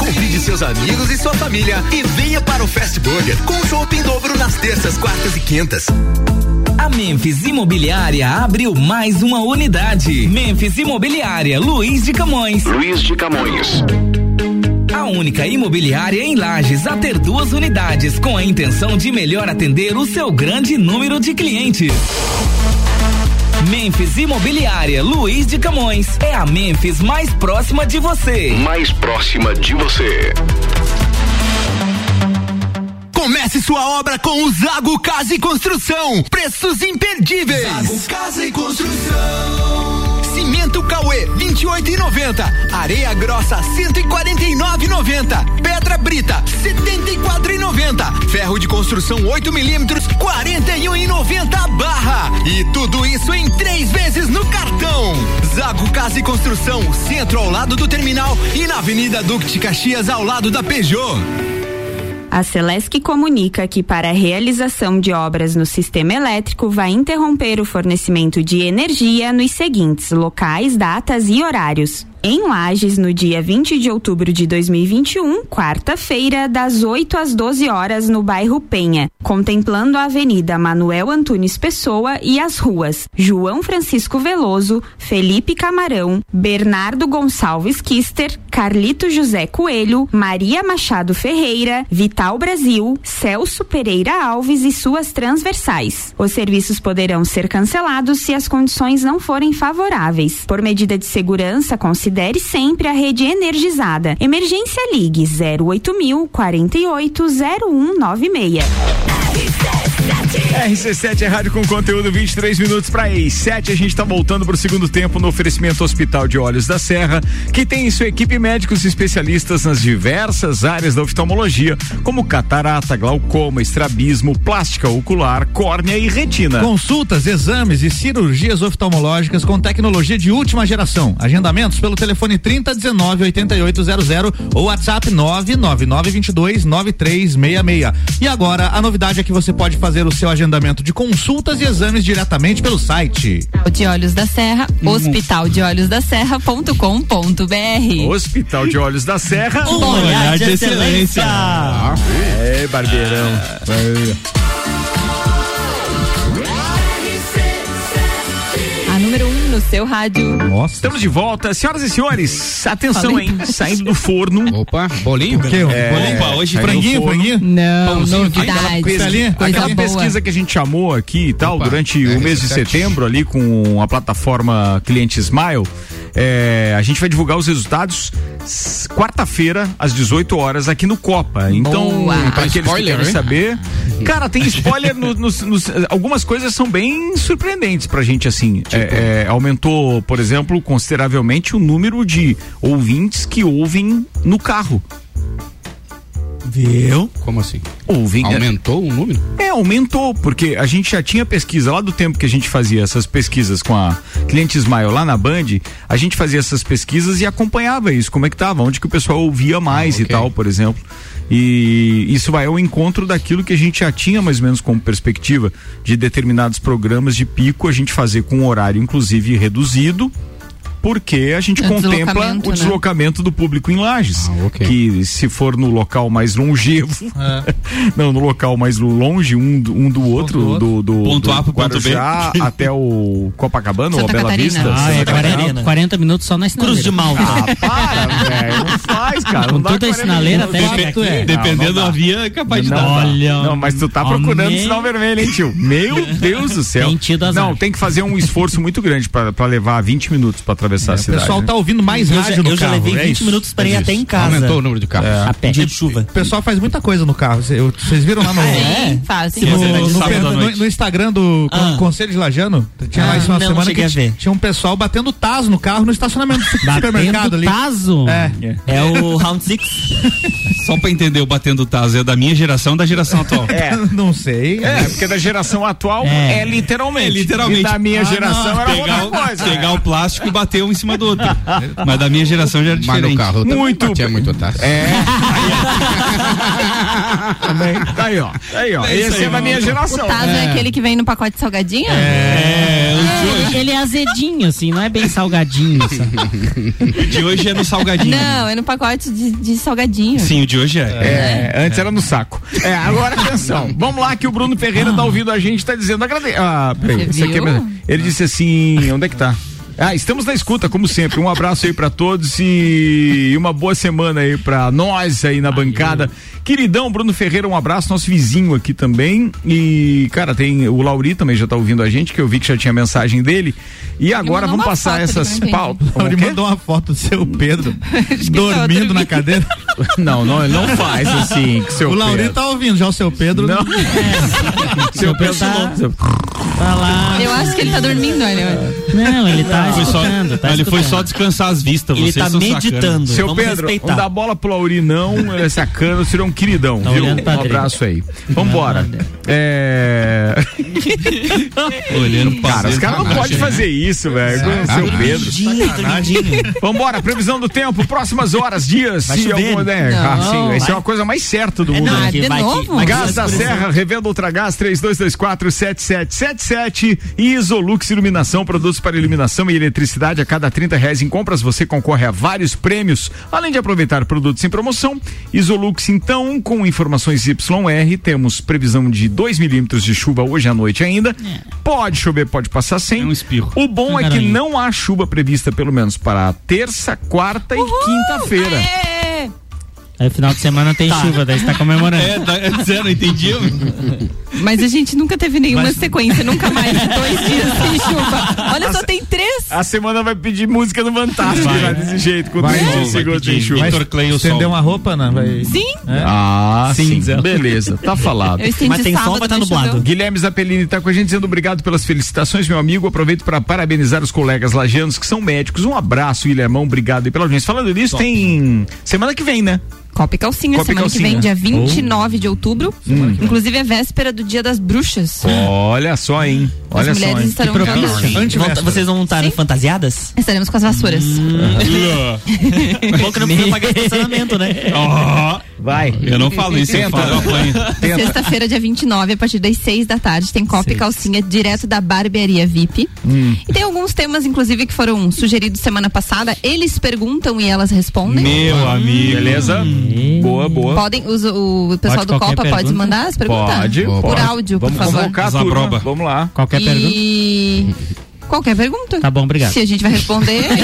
Convide seus amigos e sua família e venha para o Fast Burger com chopp em dobro nas terças, quartas e quintas. A Memphis Imobiliária abriu mais uma unidade. Memphis Imobiliária, Luiz de Camões. Luiz de Camões. A única imobiliária em Lages a ter duas unidades com a intenção de melhor atender o seu grande número de clientes. Memphis Imobiliária Luiz de Camões é a Memphis mais próxima de você. Mais próxima de você. Comece sua obra com o Zago Casa e Construção. Preços imperdíveis. Zago Casa e Construção. Cimento Cauê 28,90. Areia grossa 149,90. Pedra brita 74,90. Ferro de construção 8 milímetros 41,90 barra. E tudo isso em três vezes no cartão. Zago Casa e Construção, centro ao lado do terminal e na Avenida de Caxias ao lado da Peugeot. A Celesc comunica que para a realização de obras no sistema elétrico vai interromper o fornecimento de energia nos seguintes locais, datas e horários. Em Lages, no dia 20 de outubro de 2021, quarta-feira, das 8 às 12 horas, no bairro Penha, contemplando a Avenida Manuel Antunes Pessoa e as ruas João Francisco Veloso, Felipe Camarão, Bernardo Gonçalves Kister, Carlito José Coelho, Maria Machado Ferreira, Vital Brasil, Celso Pereira Alves e suas transversais. Os serviços poderão ser cancelados se as condições não forem favoráveis. Por medida de segurança, considere sempre a rede energizada. Emergência Ligue 08000 48 0196. RC7 é rádio com conteúdo 23 minutos para ex 7 A gente está voltando para o segundo tempo no oferecimento Hospital de Olhos da Serra, que tem em sua equipe médicos especialistas nas diversas áreas da oftalmologia, como catarata, glaucoma, estrabismo, plástica ocular, córnea e retina. Consultas, exames e cirurgias oftalmológicas com tecnologia de última geração. Agendamentos pelo telefone 3019 8800 ou WhatsApp 99922 9366. E agora a novidade é que você pode fazer o seu agendamento de consultas e exames diretamente pelo site. De Olhos da Serra, hospital de olhos da serra.com.br. Hospital de Olhos da Serra. Um olhar de excelência. É, barbeirão. A no seu rádio. Nossa. Estamos de volta. Senhoras e senhores, atenção, Falei hein? Saindo do forno. Opa, bolinho? O quê? É, Opa, hoje franguinho, forno. franguinho? Não, Pãozinho, novidade. aquela pesquisa, aquela pesquisa que a gente chamou aqui e tal, Opa, durante o mês de RC7. setembro, ali com a plataforma Cliente Smile. É, a gente vai divulgar os resultados quarta-feira, às 18 horas, aqui no Copa. Então, para aqueles Spoiler, que querem hein? saber. Cara, tem spoiler no- nos, nos- Algumas coisas são bem surpreendentes pra gente, assim. É, é, aumentou, por exemplo, consideravelmente o número de ouvintes que ouvem no carro. Viu? Como assim? Ouvem. Aumentou o número? É, aumentou, porque a gente já tinha pesquisa lá do tempo que a gente fazia essas pesquisas com a Cliente Smile lá na Band, a gente fazia essas pesquisas e acompanhava isso, como é que tava, onde que o pessoal ouvia mais Ah, e ok. tal, por exemplo. E isso vai ao encontro daquilo que a gente já tinha mais ou menos como perspectiva de determinados programas de pico a gente fazer com um horário inclusive reduzido. Porque a gente É o contempla deslocamento, o né? deslocamento do público em Lages. Ah, ok. Que se for no local mais longevo, não, no local mais longe um do, um do outro, do, do, Ponto do A pro ponto B. Guarujá até o Copacabana ou a Santa Bela Catarina. Vista. Ah, é Santa 40, Catarina. 40 minutos só na Cruz de sinaleira. Malta. Ah, para, velho. Não faz, cara. Com toda a 40 sinaleira até aqui. é. Dependendo não da via, é capaz de Não, dar. dá. Olha. Não, mas tu tá procurando Amém. sinal vermelho, hein, tio? Meu Deus do céu. Tem tido azar. Não, tem que fazer um esforço muito grande pra, pra levar 20 minutos pra atravessar a O cidade. pessoal né? tá ouvindo mais Eu já, rádio no eu já carro. levei é 20 isso? minutos pra ir É até isso. em casa. Aumentou o número de carros. A pé. Dia de chuva. O pessoal faz muita coisa no carro. Cê- eu- Vocês viram lá no. É, faz. Se No, você tá no- Instagram do Ah. Conselho de Lajano, tinha lá Ah, isso uma não, semana que a ver. tinha um pessoal batendo taso no carro no estacionamento do supermercado ali. taso? É. É o Round Six. Só pra entender o batendo o taso, é da minha geração da geração atual. É. Não sei. É, porque da geração atual é, É. literalmente. É, literalmente. E da minha Ah, geração não. era Pegar, outra o, coisa. pegar o plástico e bater um em cima do outro. Mas da minha geração já era Mas diferente. no carro Muito batia muito taça. É. Também. Tá aí, ó. Tá aí, ó. É isso Esse aí, é da minha mano. geração. O Tazo é. aquele que vem no pacote de salgadinho? É, Ele, ele é azedinho, assim, não é bem salgadinho. sabe? o de hoje é no salgadinho. Não, é no pacote de, de salgadinho. Sim, o de hoje é. É, antes era no saco. É, agora atenção. Vamos lá que o Bruno Ferreira tá ouvindo a gente, tá dizendo agrade... Ah, peraí, Você esse aqui é Ele disse assim, onde é que tá? Ah, estamos na escuta, como sempre. Um abraço aí pra todos e uma boa semana aí pra nós aí na bancada. Queridão Bruno Ferreira, um abraço, nosso vizinho aqui também. E, cara, tem o Lauri também já tá ouvindo a gente, que eu vi que já tinha mensagem dele. E agora vamos passar essas não pautas. Ele que é? mandou uma foto do seu Pedro tá dormindo na cadeira. Não, não, ele não faz assim, que seu o Lauri Pedro. tá ouvindo, já o seu Pedro. Não. Seu Pedro tá- seu- Tá lá. Eu acho que ele tá dormindo, olha. Não, ele tá Foi só, escutando. Tá ele foi só descansar as vistas. Ele tá meditando. Seu Vamos Pedro, respeitar. não dá bola pro Lauri, não. Ele é sacana, você é um queridão, Tá viu? Um abraço aí. Vambora. É... Olhando pra Cara, os caras não podem fazer isso, velho. Com o seu Pedro. Vambora, previsão do tempo, próximas horas, dias. Vai se alguma, né? Não, ah, sim, isso é vai. uma coisa mais certa do É, mundo. não, né? Que de vai novo? vai que Gás da. Serra, revenda Ultragás 32247777 e Isolux Iluminação, produtos para iluminação e eletricidade a cada 30 reais em compras você concorre a vários prêmios, além de aproveitar produtos em promoção. Isolux então, com informações YR, temos previsão de 2 milímetros de chuva hoje à noite ainda. Pode chover, pode passar sem. É um espirro. O bom é que não há chuva prevista pelo menos para terça, quarta e quinta-feira. É. Aí final de semana tem chuva, daí você tá comemorando. É, tá, é zero, entendi. Mas a gente nunca teve nenhuma Mas- sequência, nunca mais dois dias sem chuva. Olha, só tem três. A semana vai pedir música no Fantástico, Vai. vai desse jeito, com Vai, 30 vai segundos pedir sem chuva. Vitor Clay, o Estender sol. uma roupa, né? Vai... Sim, Ah, sim. Cinza. Beleza, tá falado. eu Mas tem sol, vai tá mas nublado. Guilherme Zappellini tá com a gente dizendo obrigado pelas felicitações, meu amigo. Aproveito para parabenizar os colegas lajanos que são médicos. Um abraço, Guilhermão. Obrigado aí pela audiência. Falando nisso, tem semana que vem, né? Copa e calcinha, Copa e semana calcinha. que vem, dia 29 de outubro. Hum. Inclusive é véspera do Dia das Bruxas. Olha só, hein? Olha As só, mulheres hein? estarão. Vão- Vocês vão estar Sim. fantasiadas? Estaremos com as vassouras. Bom que não precisa pagar estacionamento, né? Ó, Vai. Eu não falo isso, eu falo, eu apanho. Sexta-feira, dia 29, a partir das 6 da tarde, tem copa e calcinha direto da barbearia VIP. Hum. E tem alguns temas, inclusive, que foram sugeridos semana passada. Eles perguntam e elas respondem. Meu amigo. Beleza? Boa, boa. Podem, os- o pessoal Pode do Copa pode pergunta? mandar as perguntas? Pode, Por pode. áudio, Vamos por favor. convocar a turma. Vamos lá. Qualquer e... Qualquer pergunta. Tá bom, obrigado. Se a gente vai responder.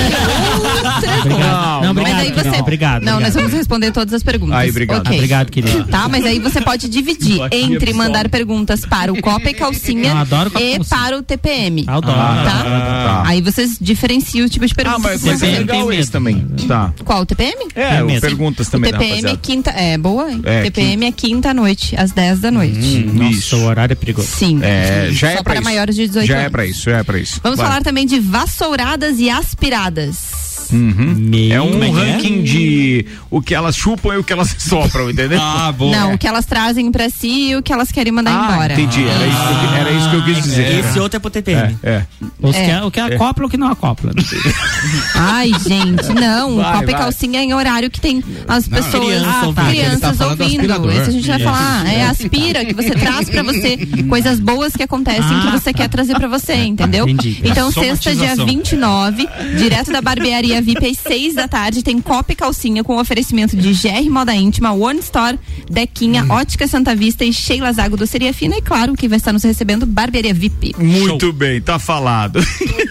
Obrigado. Não, obrigado, Mas aí você. não, obrigado, Não, nós obrigado. vamos responder todas as perguntas. Aí, obrigado. Ok. Ah, obrigado, querido. Tá, mas aí você pode dividir entre é mandar perguntas para o Copa e Calcinha Eu adoro Copa e Calcinha. para o TPM. Adoro. Tá? tá. Aí vocês diferenciam o tipo de pergunta. Ah, mas que mas você é quer. legal esse também. Tá. Qual, o TPM? É, o perguntas também o TPM é quinta. É, boa, hein? É, TPM é quinta à noite, às 10 da noite. Nossa, o horário é perigoso. Sim. É, já Só é para maiores de 18 Já é anos. pra isso, já é pra isso. Vamos Vai. falar também de vassouradas e aspiradas. Uhum. É um Como é é? ranking de o que elas chupam e o que elas sopram, entendeu? Ah, Não, o que elas trazem pra si e o que elas querem mandar Ah, embora. entendi. Era isso, que eu, era isso que eu quis dizer. Esse outro é pro TPM. É. é. Os É. que, é- o que acopla e o que não acopla. Ai, gente, não. Vai, Copa e vai. calcinha é em horário que tem as Não, pessoas, criança ah. Ele crianças tá ouvindo. Esse a gente vai falar. É aspira, que você traz pra você coisas boas que acontecem que você quer trazer pra você, entendeu? Entendi. Então, sexta, dia Somatização. 29, direto da barbearia VIP, às 6 da tarde, tem Copa e calcinha com oferecimento de GR Moda Íntima, One Store, Dequinha, Ótica Santa Vista e Sheila Zago Doceria Fina. E claro, que vai estar nos recebendo barbearia VIP. Muito bem, tá falado.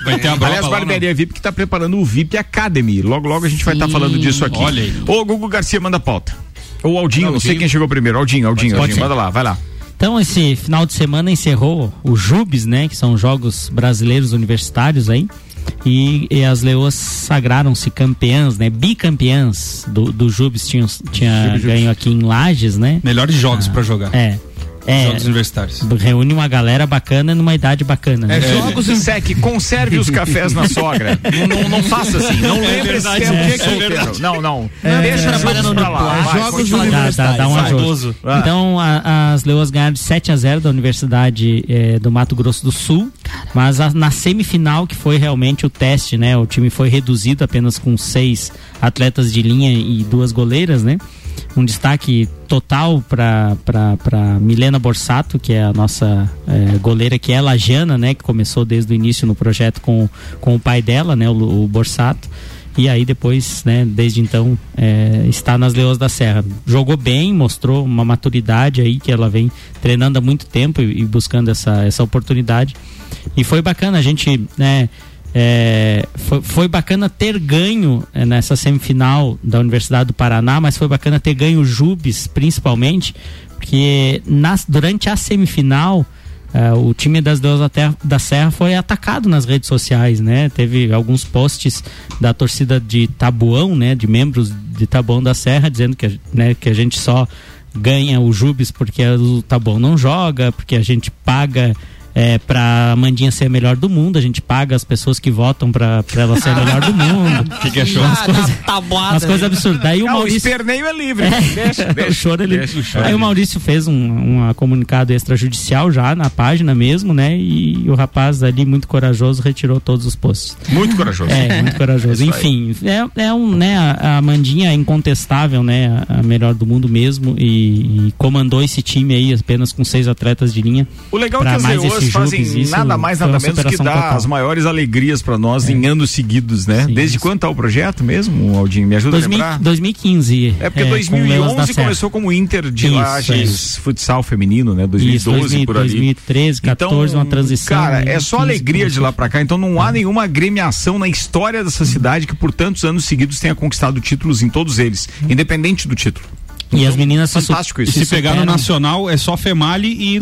Vai ter Aliás, Barbearia VIP que tá preparando o VIP Academy. Logo, logo a gente vai estar falando disso aqui. Olha aí. Ô, Gugu Garcia, manda a pauta. Ou Aldinho, não sei Aldinho. quem chegou primeiro. Aldinho, Aldinho, Aldinho, manda lá, vai lá. Então, esse final de semana encerrou o JUBES, né? Que são Jogos Brasileiros Universitários aí. E, e as leoas sagraram-se campeãs, né? Bicampeãs do, do JUBES. Tinham, tinha ganho aqui em Lages, né? Melhores jogos pra jogar. É. É, Jogos universitários. reúne uma galera bacana numa idade bacana. É, né? jogos em SEC, conserve os cafés na sogra. Não, não, não faça assim. Não É lembre tempo é, que é é verdade. Não, não. É, Deixa é, os jogos pra lá. Vai, jogos continua. dá, dá, dá um ajuste. Então, a- as Leoas ganharam de 7 a 0 da Universidade eh, do Mato Grosso do Sul, mas a- na semifinal, que foi realmente o teste, né? O time foi reduzido apenas com seis atletas de linha e duas goleiras, né? Um destaque total para Milena Borsato, que é a nossa eh, goleira, que é lajana, né? Que começou desde o início no projeto com, com o pai dela, né? O, o Borsato. E aí depois, né, desde então, é, está nas Leões da Serra. Jogou bem, mostrou uma maturidade aí que ela vem treinando há muito tempo e, e buscando essa, essa oportunidade. E foi bacana, a gente, né, é, foi, foi bacana ter ganho é, nessa semifinal da Universidade do Paraná, mas foi bacana ter ganho o Jubes, principalmente, porque nas, durante a semifinal é, o time das Deus da, Terra- da Serra foi atacado nas redes sociais, né? Teve alguns posts da torcida de Tabuão, né? De membros de Tabuão da Serra, dizendo que, né, que a gente só ganha o Jubes porque o Tabuão não joga, porque a gente paga é, pra Amandinha ser a melhor do mundo, a gente paga as pessoas que votam pra, pra ela ser a melhor do mundo. O que, que achou? Umas coisas, absurdas. O Ah, o Maurício. esperneio é livre. Deixa, o deixa. choro ele. deixa o choro. Aí o Maurício fez um, um comunicado extrajudicial já na página mesmo, né? E o rapaz ali, muito corajoso, retirou todos os posts. Muito corajoso. É, muito corajoso. Enfim, é, é um, né? A, a Amandinha é incontestável, né? A, a melhor do mundo mesmo e, e comandou esse time aí apenas com seis atletas de linha. O legal é que as mais leoas fazem isso nada mais, nada menos que dar total. as maiores alegrias pra nós em anos seguidos, né? Desde quando tá o projeto mesmo, Aldinho? Me ajuda 2000 a lembrar? 2015. É porque com da 2011 Serra. começou como Inter de Isso, Lages isso. Futsal Feminino, né? 2012 Isso, 2000, por ali. 2013, 14, uma transição. Cara, é só 15, alegria de lá pra cá. Então não há nenhuma agremiação na história dessa cidade que por tantos anos seguidos tenha conquistado títulos em todos eles, independente do título. E as meninas se Fantástico E isso. se pegar no nacional, é só Female e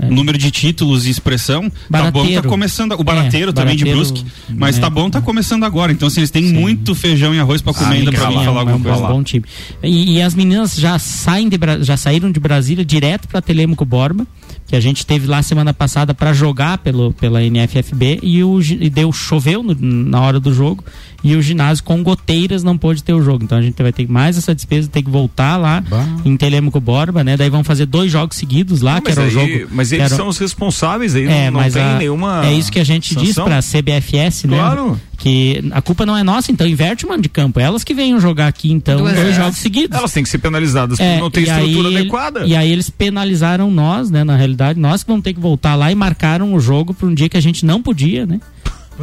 Leoas. Número de títulos e expressão, tá bom, tá Barateiro. começando. O Barateiro É, também de Barateiro, Brusque. Mas é. tá bom, tá começando agora. Então, assim, eles têm muito feijão e arroz pra comer ainda pra Sim, mim é falar um- alguma é um coisa bom, time. E, e as meninas já saem de já saíram de Brasília direto para Telêmaco Borba, que a gente teve lá semana passada para jogar pelo pela NFFB e o e deu choveu no- na hora do jogo e o ginásio com goteiras não pôde ter o jogo. Então a gente vai ter mais essa despesa, tem que voltar lá em Telêmaco Borba, né? Daí vão fazer dois jogos seguidos lá, Não, que mas, era o aí- jogo. mas que eles era- são os responsáveis aí, é, não, não tem a- nenhuma. É isso que a gente diz sanção? pra CBFS, né? Claro. porque a culpa não é nossa, então inverte o mano de campo. Elas que venham jogar aqui, então, Duas dois vezes. jogos seguidos. Elas têm que ser penalizadas por É, não ter aí estrutura ele- adequada. E aí eles penalizaram nós, né? Na realidade, nós que vamos ter que voltar lá e marcaram o jogo para um dia que a gente não podia, né?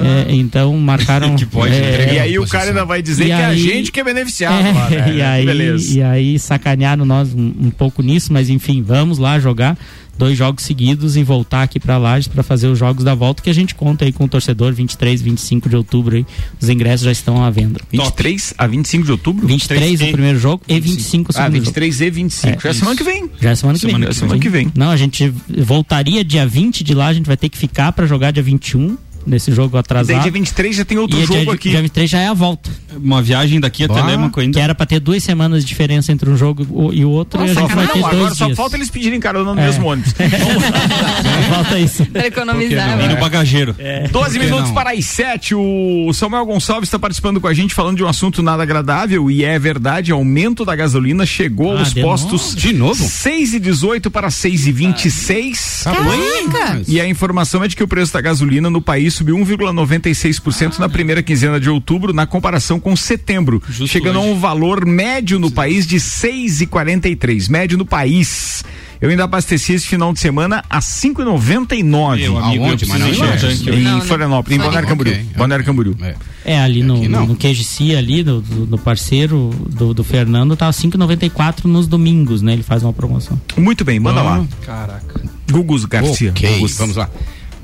É, então marcaram. Que pode, é, e aí o cara ainda vai dizer E que é a aí- gente que é beneficiado. É, lá, né? e, aí, Beleza. e aí sacanearam nós um, um pouco nisso, mas enfim, vamos lá jogar dois jogos seguidos e voltar aqui para Lages para fazer os jogos da volta que a gente conta aí com o torcedor 23, 25 de outubro aí. Os ingressos já estão à venda. 23 a 25 de outubro? 23 o primeiro jogo e 25 o segundo Ah, jogo. 23 e 25. Já é semana que vem. Já é semana que Semana vem. que- semana que vem. Não, a gente voltaria dia 20 de lá, a gente vai ter que ficar para jogar dia 21 nesse jogo E atrasado. daí dia 23 já tem outro E jogo dia, aqui. Dia 23 já é a volta. Uma viagem daqui até Bah. Lemaco ainda. Que era pra ter duas semanas de diferença entre um jogo e o outro, e a gente vai ter Não, dois agora só dias. falta eles pedirem carona no É. mesmo ônibus. Falta isso. Pra economizar. E no bagageiro. 12 Por que minutos não? para as 7. O Samuel Gonçalves está participando com a gente falando de um assunto nada agradável e é verdade, aumento da gasolina chegou Ah, aos de postos novo? De novo? 6 e 18 para 6 e 26. Caraca! E a informação é de que o preço da gasolina no país subiu 1,96% na primeira quinzena de outubro, na comparação com setembro, chegando a um valor médio no país de 6,43. Médio no país. Eu ainda abasteci esse final de semana a 5,99. Meu amigo, Aonde? eu Mas não preciso em Não. Florianópolis, em Balneário Camboriú. Ok. Balneário Camboriú. É. É, ali no, não. no QGC ali, do, do, do parceiro do, do Fernando, tá 5,94 nos domingos, né? Ele faz uma promoção. Muito bem, manda lá. Caraca. Gugus Garcia. Ok, Gugus. vamos lá.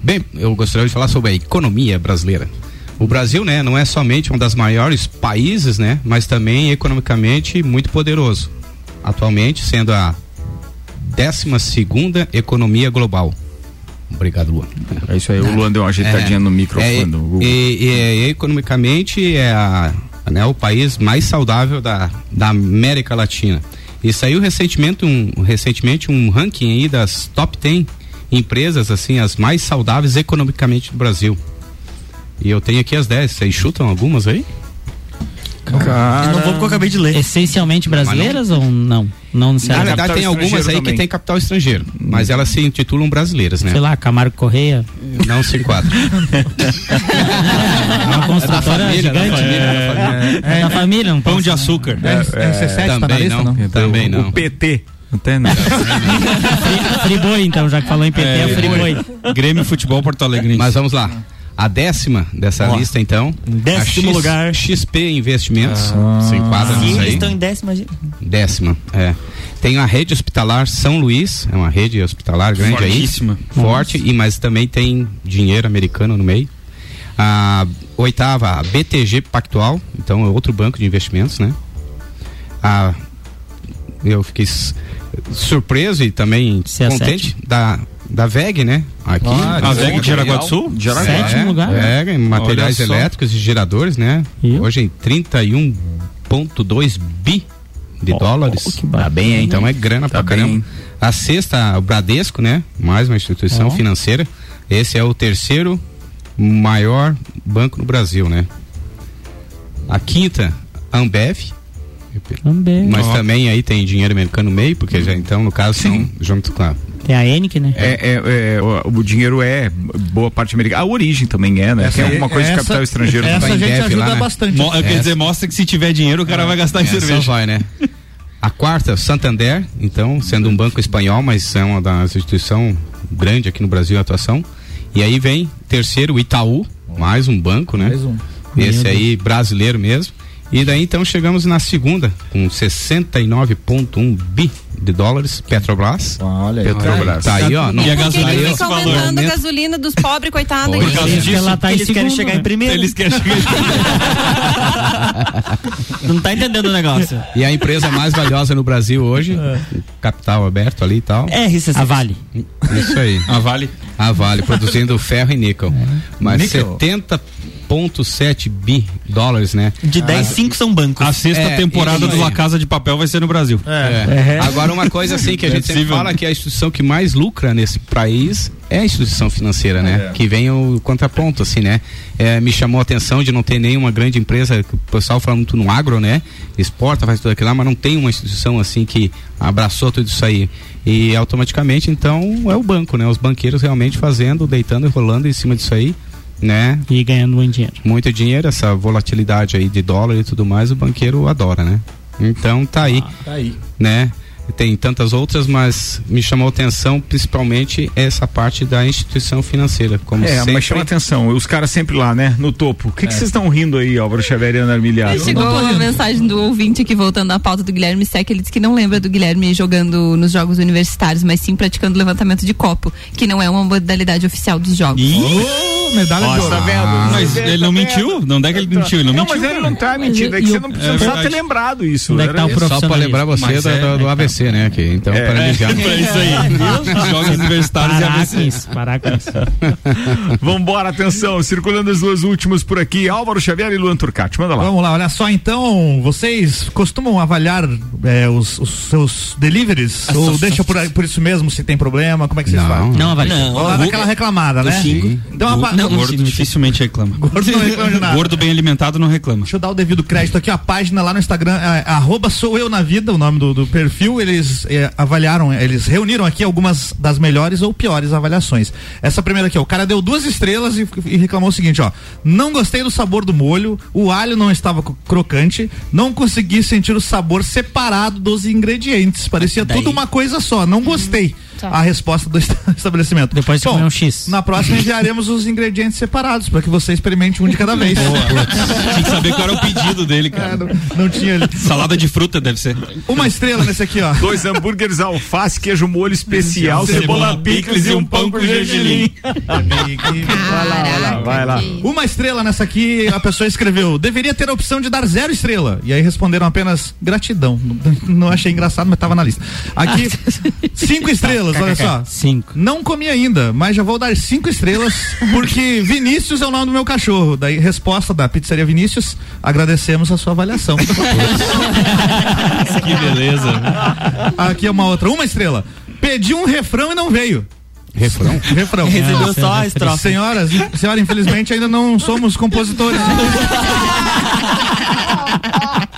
Bem, eu gostaria de falar sobre a economia brasileira. O Brasil, né, não é somente um das maiores países, né, mas também economicamente muito poderoso. Atualmente sendo a 12 segunda economia global. Obrigado, Luan. É isso aí, o Luan deu uma ajeitadinha no microfone. É, e, e- e economicamente é a, né, o país mais saudável da, da América Latina. E saiu recentemente um, recentemente um ranking aí das top 10 empresas, assim, as mais saudáveis economicamente do Brasil. E eu tenho aqui as 10. Vocês chutam algumas aí? Cara, Eu não vou porque eu acabei de ler. Essencialmente brasileiras ou não? Não Na necessariamente. verdade, capital tem algumas aí também. que tem capital estrangeiro, mas elas se intitulam brasileiras, né? Sei lá, Camargo Correia. Não se enquadram. É uma construtora família, da gigante. família, né? da família. É, da família, não Pão de né? açúcar. RC7 tá na Também lista, não, não? também não. O PT. Fri- Friboi, então, já que falou em PT, é, Friboi. Grêmio Futebol Porto Alegre. Mas vamos lá. A décima dessa Ó, lista, então. décimo X- lugar. XP Investimentos. se enquadra nisso eles aí. estão em décima. Décima, é. Tem a rede hospitalar São Luís, é uma rede hospitalar grande Fortíssima. aí. Forte, e mas também tem dinheiro americano no meio. A oitava, a BTG Pactual, então é outro banco de investimentos, né? A, eu fiquei surpreso e também Se é contente da, da VEG, né? Aqui. Ah, A VEG de Jaraguá do Sul? Jaraguá. Sétimo lugar. É, em materiais Olha só. elétricos e geradores, né? E? Hoje em 31,2 bi de dólares. que bacana. Tá bem, hein? Então é grana Tá pra bem. caramba. A sexta, o Bradesco, né? Mais uma instituição Ó. financeira. Esse é o terceiro maior banco no Brasil, né? A quinta, a Ambev. Também. Mas Ó. também aí tem dinheiro americano no meio, porque já então, no caso, são junto com a Tem a Enic, né? É, é, é, o, o dinheiro é boa parte americana. A origem também é, né? Tem alguma coisa de essa- capital estrangeiro Essa também. a gente ajuda lá, né? bastante. Mo- Quer Essa. dizer, mostra que se tiver dinheiro, o cara vai gastar em É, só cerveja. vai, né? A quarta, Santander, então, sendo um banco espanhol, mas é uma das instituições grande aqui no Brasil a atuação. E aí vem terceiro, o Itaú, mais um banco, né? Mais um. Esse aí brasileiro mesmo. E daí então chegamos na segunda, com 69,1 bi de dólares, Petrobras. Olha aí. Petrobras. Tá aí, ó. Não, E a Por que que gasolina fica aumentando a gasolina dos pobres, coitados? Por causa Porque ela tá em Eles querem segundo, chegar né? em primeiro. Eles querem chegar Não tá entendendo o negócio. E a empresa mais valiosa no Brasil hoje, capital aberto ali e tal. É, RCC. A Vale. Isso aí. A Vale. A Vale, produzindo ferro e níquel. Mas Níquel. 70,7 bi dólares, né? De 10, 5 são bancos. A sexta É, temporada do. La Casa de Papel vai ser no Brasil. É. Agora, uma coisa assim que a é gente sempre fala que a instituição que mais lucra nesse país é a instituição financeira, né? Que vem o contraponto, assim, né? É, me chamou a atenção de não ter nenhuma grande empresa, que o pessoal fala muito no agro, né? Exporta, faz tudo aquilo lá, mas não tem uma instituição assim que abraçou tudo isso aí. E automaticamente, então, é o banco, né? Os banqueiros realmente fazendo, deitando e rolando em cima disso aí. Né? E ganhando muito dinheiro. Muito dinheiro, essa volatilidade aí de dólar e tudo mais, o banqueiro adora, né? Então tá aí, Tá aí. né? Tem tantas outras, mas me chamou a atenção principalmente essa parte da instituição financeira, como É, sempre. mas chama atenção, os caras sempre lá, né? No topo. O que que vocês estão rindo aí, Álvaro Xavier e Ana Armiliato? Chegou uma mensagem do ouvinte aqui voltando à pauta do Guilherme Sec. Ele disse que não lembra do Guilherme jogando nos jogos universitários, mas sim praticando levantamento de copo, que não é uma modalidade oficial dos jogos. medalha Ó, de ouro. tá vendo? Mas Você ele tá não vendo? mentiu? Não é que ele mentiu? Ele não, Não, mentiu. mas ele não tá Mas mentindo. É que você não, é não precisava ter lembrado isso. Onde é que Era tá o isso. Só pra lembrar você Mas do, é- do- do Né? Aqui. Então, É. para ligar. É isso aí. Jogos universitários e com ABC. isso, parar com isso. Vambora, atenção, circulando as duas últimas por aqui, Álvaro Xavier e Luan Turcati, manda lá. Vamos lá, olha só, então, vocês costumam avaliar é, os, os seus deliveries? ou deixa por, aí- por isso mesmo se tem problema? Como é que vocês Não. fazem? Não, avalia. Não. Naquela reclamada, né? Sim. Então, a Não, gordo dificilmente reclama. Gordo não reclama de nada. Gordo bem alimentado não reclama. Deixa eu dar o devido crédito aqui, a página lá no Instagram, é, arroba sou eu na vida, o nome do, do perfil, eles é, avaliaram, eles reuniram aqui algumas das melhores ou piores avaliações. Essa primeira aqui, ó, o cara deu duas estrelas e, e reclamou o seguinte, ó, não gostei do sabor do molho, o alho não estava crocante, não consegui sentir o sabor separado dos ingredientes, parecia Daí- tudo uma coisa só, não gostei. Tá. A resposta do esta- estabelecimento. Depois de Bom, comer um X. Na próxima enviaremos os ingredientes separados para que você experimente um de cada vez. Tinha que saber qual era o pedido dele, É, cara. não, não tinha ali. Salada de fruta deve ser. Uma estrela nesse aqui, ó. Dois hambúrgueres, alface, queijo molho especial, cebola picles e um pão com gergelim. Vai lá, vai lá, vai lá. Uma estrela nessa aqui, a pessoa escreveu: deveria ter a opção de dar zero estrela. E aí responderam apenas gratidão. Não, não achei engraçado, mas tava na lista. Aqui, cinco estrelas, olha só. Cinco. Não comi ainda, mas já vou dar cinco estrelas, porque Vinícius é o nome do meu cachorro. Daí, resposta da pizzaria Vinícius: agradecemos a sua avaliação. Que beleza. Aqui é uma outra, uma estrela. Pedi um refrão e não veio. Refrão? Refrão. Recebeu só a estrofe. Senhoras, senhora, infelizmente ainda não somos compositores.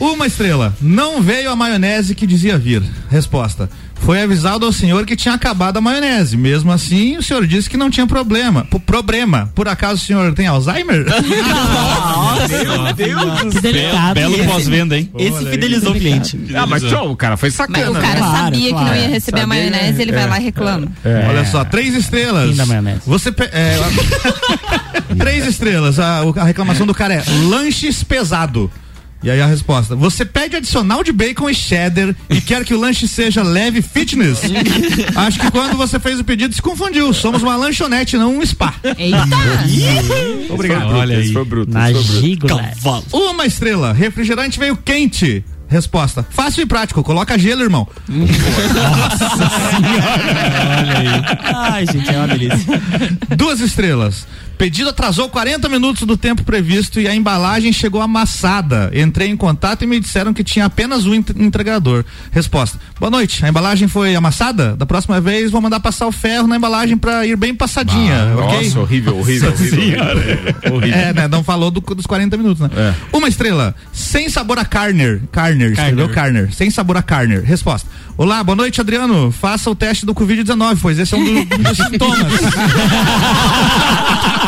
Uma estrela. Não veio a maionese que dizia vir. Resposta. Foi avisado ao senhor que tinha acabado a maionese. Mesmo assim, o senhor disse que não tinha problema. P problema. Por acaso o senhor tem Alzheimer? Meu Deus do Que. Belo pau-venda, hein? Esse fidelizou o cliente. Ah, mas tchau, o cara foi Mas sacana. o cara né? Claro, sabia que claro. não ia receber a Sabia, maionese, ele é. vai lá e reclama. Olha só, três estrelas. Fim da maionese. Você é, três estrelas. A, a reclamação do cara é lanches pesado. E aí a resposta: Você pede adicional de bacon e cheddar e quer que o lanche seja leve fitness? Acho que quando você fez o pedido se confundiu. Somos uma lanchonete, não um spa. Eita! Obrigado. Olha aí. foi bruto. Na gígula. Uma estrela. Refrigerante veio quente. Resposta: Fácil e prático. Coloca gelo, irmão. Ai, gente, é uma delícia. Duas estrelas. Pedido atrasou 40 minutos do tempo previsto e a embalagem chegou amassada. Entrei em contato e me disseram que tinha apenas um ent- entregador. Resposta: Boa noite. A embalagem foi amassada? Da próxima vez vou mandar passar o ferro na embalagem pra ir bem passadinha, ok? Nossa, horrível, horrível, horrível. horrível, horrível. É, né? Não falou do- dos 40 minutos, né? É. Uma estrela. Sem sabor a Carner. Carner, escreveu Carner. Sem sabor a Carner. Resposta. Olá, boa noite, Adriano. Faça o teste do Covid-19, pois esse é um do- um dos sintomas.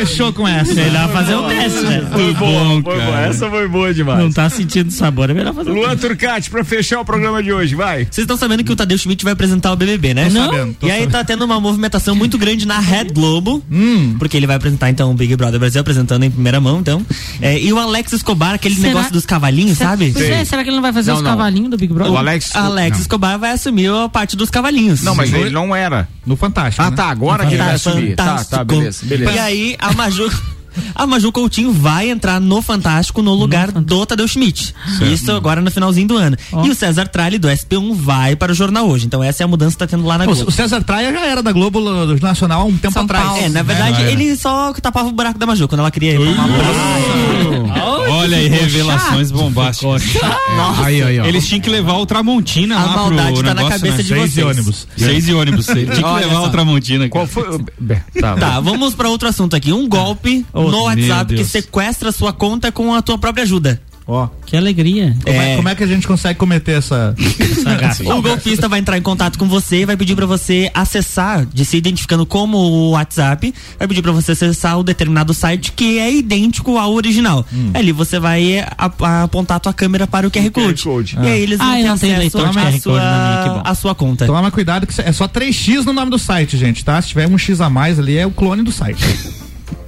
Fechou com essa. Melhor fazer o teste, né? Foi boa, bom, foi cara. boa. Essa foi boa demais. Não tá sentindo sabor, é melhor fazer o Luan teste. Turcati, pra fechar o programa de hoje, vai. Vocês estão sabendo que o Tadeu Schmidt vai apresentar o BBB, né? Tô sabendo, tô e aí sabendo. tá tendo uma movimentação muito grande na Red Globo, Hum. porque ele vai apresentar então o Big Brother Brasil apresentando em primeira mão, então. É, e o Alex Escobar, aquele Será- negócio dos cavalinhos, sabe? Pois é, será que ele não vai fazer Não, os não. cavalinhos do Big Brother? O Alex. Alex Não. Escobar vai assumir a parte dos cavalinhos. Não, mas ele não era. No Fantástico. Ah, né? tá. Agora que ele vai assumir. Tá, tá, beleza, beleza. E aí a Maju. A Maju Coutinho vai entrar no Fantástico no lugar do Tadeu Schmidt. Isso agora no finalzinho do ano. Ó. E o César Tralli do SP1 vai para o Jornal Hoje. Então essa é a mudança que tá tendo lá na Globo. o César Traia já era da Globo Nacional há um tempo São atrás. Paulo. É, na verdade, ele só tapava o buraco da Maju quando ela queria ir pra uma Olha aí, revelações bombásticas. Aí, aí, ó. Eles tinham que levar o Tramontina A lá maldade pro tá na negócio, cabeça né? de Seis vocês. ônibus. Seis e ônibus. Ele tinha que levar só. o Tramontina. Qual foi? Tá, Tá, vamos para outro assunto aqui. Um golpe No WhatsApp que sequestra sua conta com a tua própria ajuda. Ó. Que alegria. Como é, É. como é que a gente consegue cometer essa. O golpista vai entrar em contato com você e vai pedir pra você acessar, de se identificando como o WhatsApp, vai pedir pra você acessar o determinado site que é idêntico ao original. Hum. Ali você vai a- a- apontar a tua câmera para o QR Code. E aí eles vão Ah, ter acesso leitor de à QR Code na minha, que sua, à sua conta. Toma cuidado que é só 3x no nome do site, gente, tá? Se tiver um X a mais ali, é o clone do site.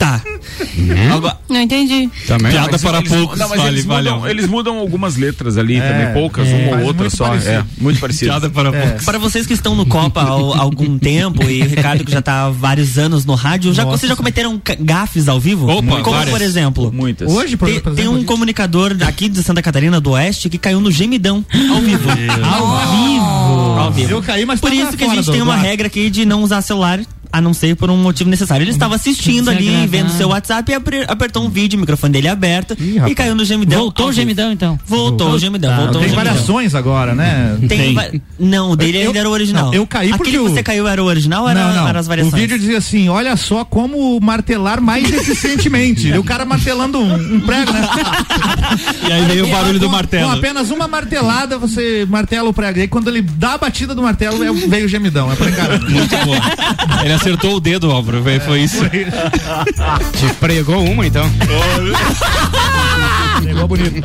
Tá. Não entendi. Também. Piada Mas para eles- poucos, Não, mas vale, eles, mudam, eles mudam algumas letras ali É, também, poucas, é. uma ou outra muito só. parecido. É, muito parecido. Piada para poucos. Para vocês que estão no Copa há algum tempo e o Ricardo que já está há vários anos no rádio, já, vocês já cometeram gafes ao vivo? Opa, Como várias. por exemplo? Muitas. Hoje, por, Tem, por tem exemplo, um comunicador aqui de Santa Catarina do Oeste que caiu no gemidão ao vivo. ao vivo. Ao vivo. Eu caí, mas Por tava isso que a gente tem uma regra aqui de não usar celular. A não ser por um motivo necessário. Ele estava assistindo ali, desagradável. vendo seu WhatsApp e apertou um vídeo, o microfone dele aberto Ih, e caiu no gemidão. Voltou o gemidão, então? Voltou o gemidão, Tá, voltou o Tem gemidão. variações agora, né? Tem Tem. Não, o dele Eu- ainda era o original. não, eu caí porque Aquele que o- você caiu era o original ou era, não, não. era as O variações? vídeo dizia assim: olha só como martelar mais eficientemente. E o cara martelando um, um prego, né? E aí veio o barulho do Com- martelo. Com apenas uma martelada, você martela o prego. E aí quando ele dá a batida do martelo, é- veio o gemidão. É pra encarar. Muito bom. Ele acertou o dedo, Álvaro. Foi- Foi isso. Te pregou uma, então. Pegou bonito.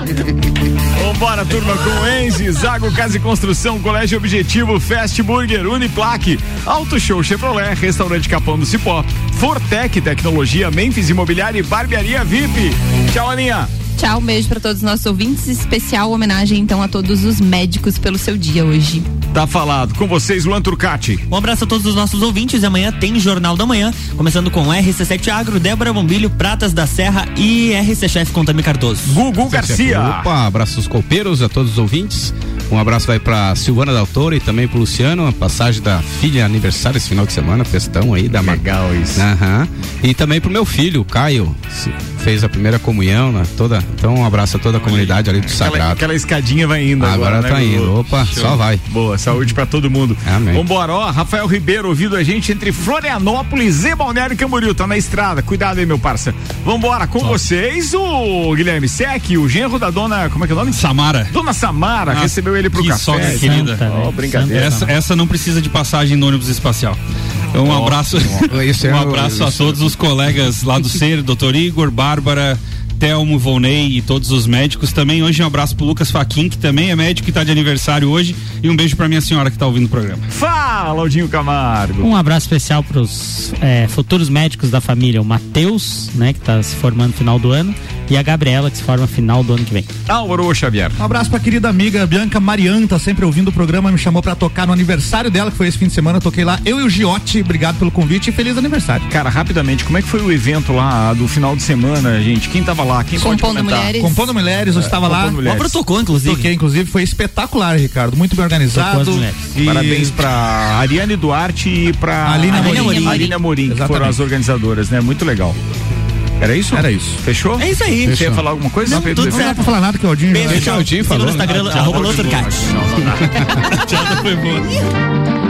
Vambora, turma, com Enzi, Zago Casa e Construção, Colégio Objetivo, Fast Burger, Uniplaque, Auto Show Chevrolet, Restaurante Capão do Cipó, Fortec Tecnologia, Memphis Imobiliária e Barbearia VIP. Tchau, Aninha. Tchau, um beijo pra todos os nossos ouvintes. Especial homenagem, então, a todos os médicos pelo seu dia hoje. Tá falado. Com vocês, Luan Turcati. Um abraço a todos os nossos ouvintes e amanhã tem Jornal da Manhã, começando com RC7 Agro, Débora Bombilho, Pratas da Serra e RC Chef Contami Cardoso. Gugu Garcia. Opa, abraço aos copeiros, a todos os ouvintes. Um abraço vai pra Silvana Daltora e também pro Luciano, a passagem da filha aniversário esse final de semana, festão aí da Legal isso. Aham. E também pro meu filho, Caio, se- fez a primeira comunhão, né? Toda, então um abraço a toda a comunidade ali do Aquela, Sagrado. aquela escadinha vai indo agora, Agora né, tá indo. Opa, só vai. Boa, saúde pra todo mundo. Amém. Vambora, ó, Rafael Ribeiro ouvindo a gente entre Florianópolis e Balneário Camboriú, tá na estrada, cuidado aí, meu parça. Vambora, com vocês, o Guilherme Sec, o genro da dona, como é que é o nome? Samara. Dona Samara, Ah, recebeu ele pro que café. sogra querida. Santa, Ó, né? brincadeira. Essa, essa não precisa de passagem no ônibus espacial. Um abraço, Esse é um abraço a esse- todos os colegas lá do CER, doutor Igor, Bárbara, Telmo, Volney e todos os médicos. Também hoje um abraço pro Lucas Faquin, que também é médico e tá de aniversário hoje. E um beijo pra minha senhora que tá ouvindo o programa. Fala, Aldinho Camargo. Um abraço especial para os futuros médicos da família, o Matheus, né, que está se formando no final do ano, e a Gabriela, que se forma final do ano que vem. Álvaro Xavier. Um abraço pra querida amiga Bianca Marian, tá sempre ouvindo o programa, me chamou pra tocar no aniversário dela, que foi esse fim de semana, eu toquei lá. Eu e o Giote, obrigado pelo convite e feliz aniversário. Cara, rapidamente, como é que foi o evento lá do final de semana, gente? Quem tava lá? Quem pode Compondo comentar? Mulheres. Compondo Mulheres, eu estava lá. Compondo Mulheres. O Álvaro tocou, inclusive. Toquei, inclusive, foi espetacular, Ricardo. Muito bem organizado. E- Parabéns pra Ariane Duarte e pra Aline Aline Amorim. Aline Amorim, que foram as organizadoras, né? Muito legal. Era isso? Era isso. Fechou? É isso aí. Você ia falar alguma coisa? Não, respeito tudo do Não pra falar nada que o Aldinho Beijo, Aldinho falando. Instagram, arroba. Não, não. Tchau, foi boa.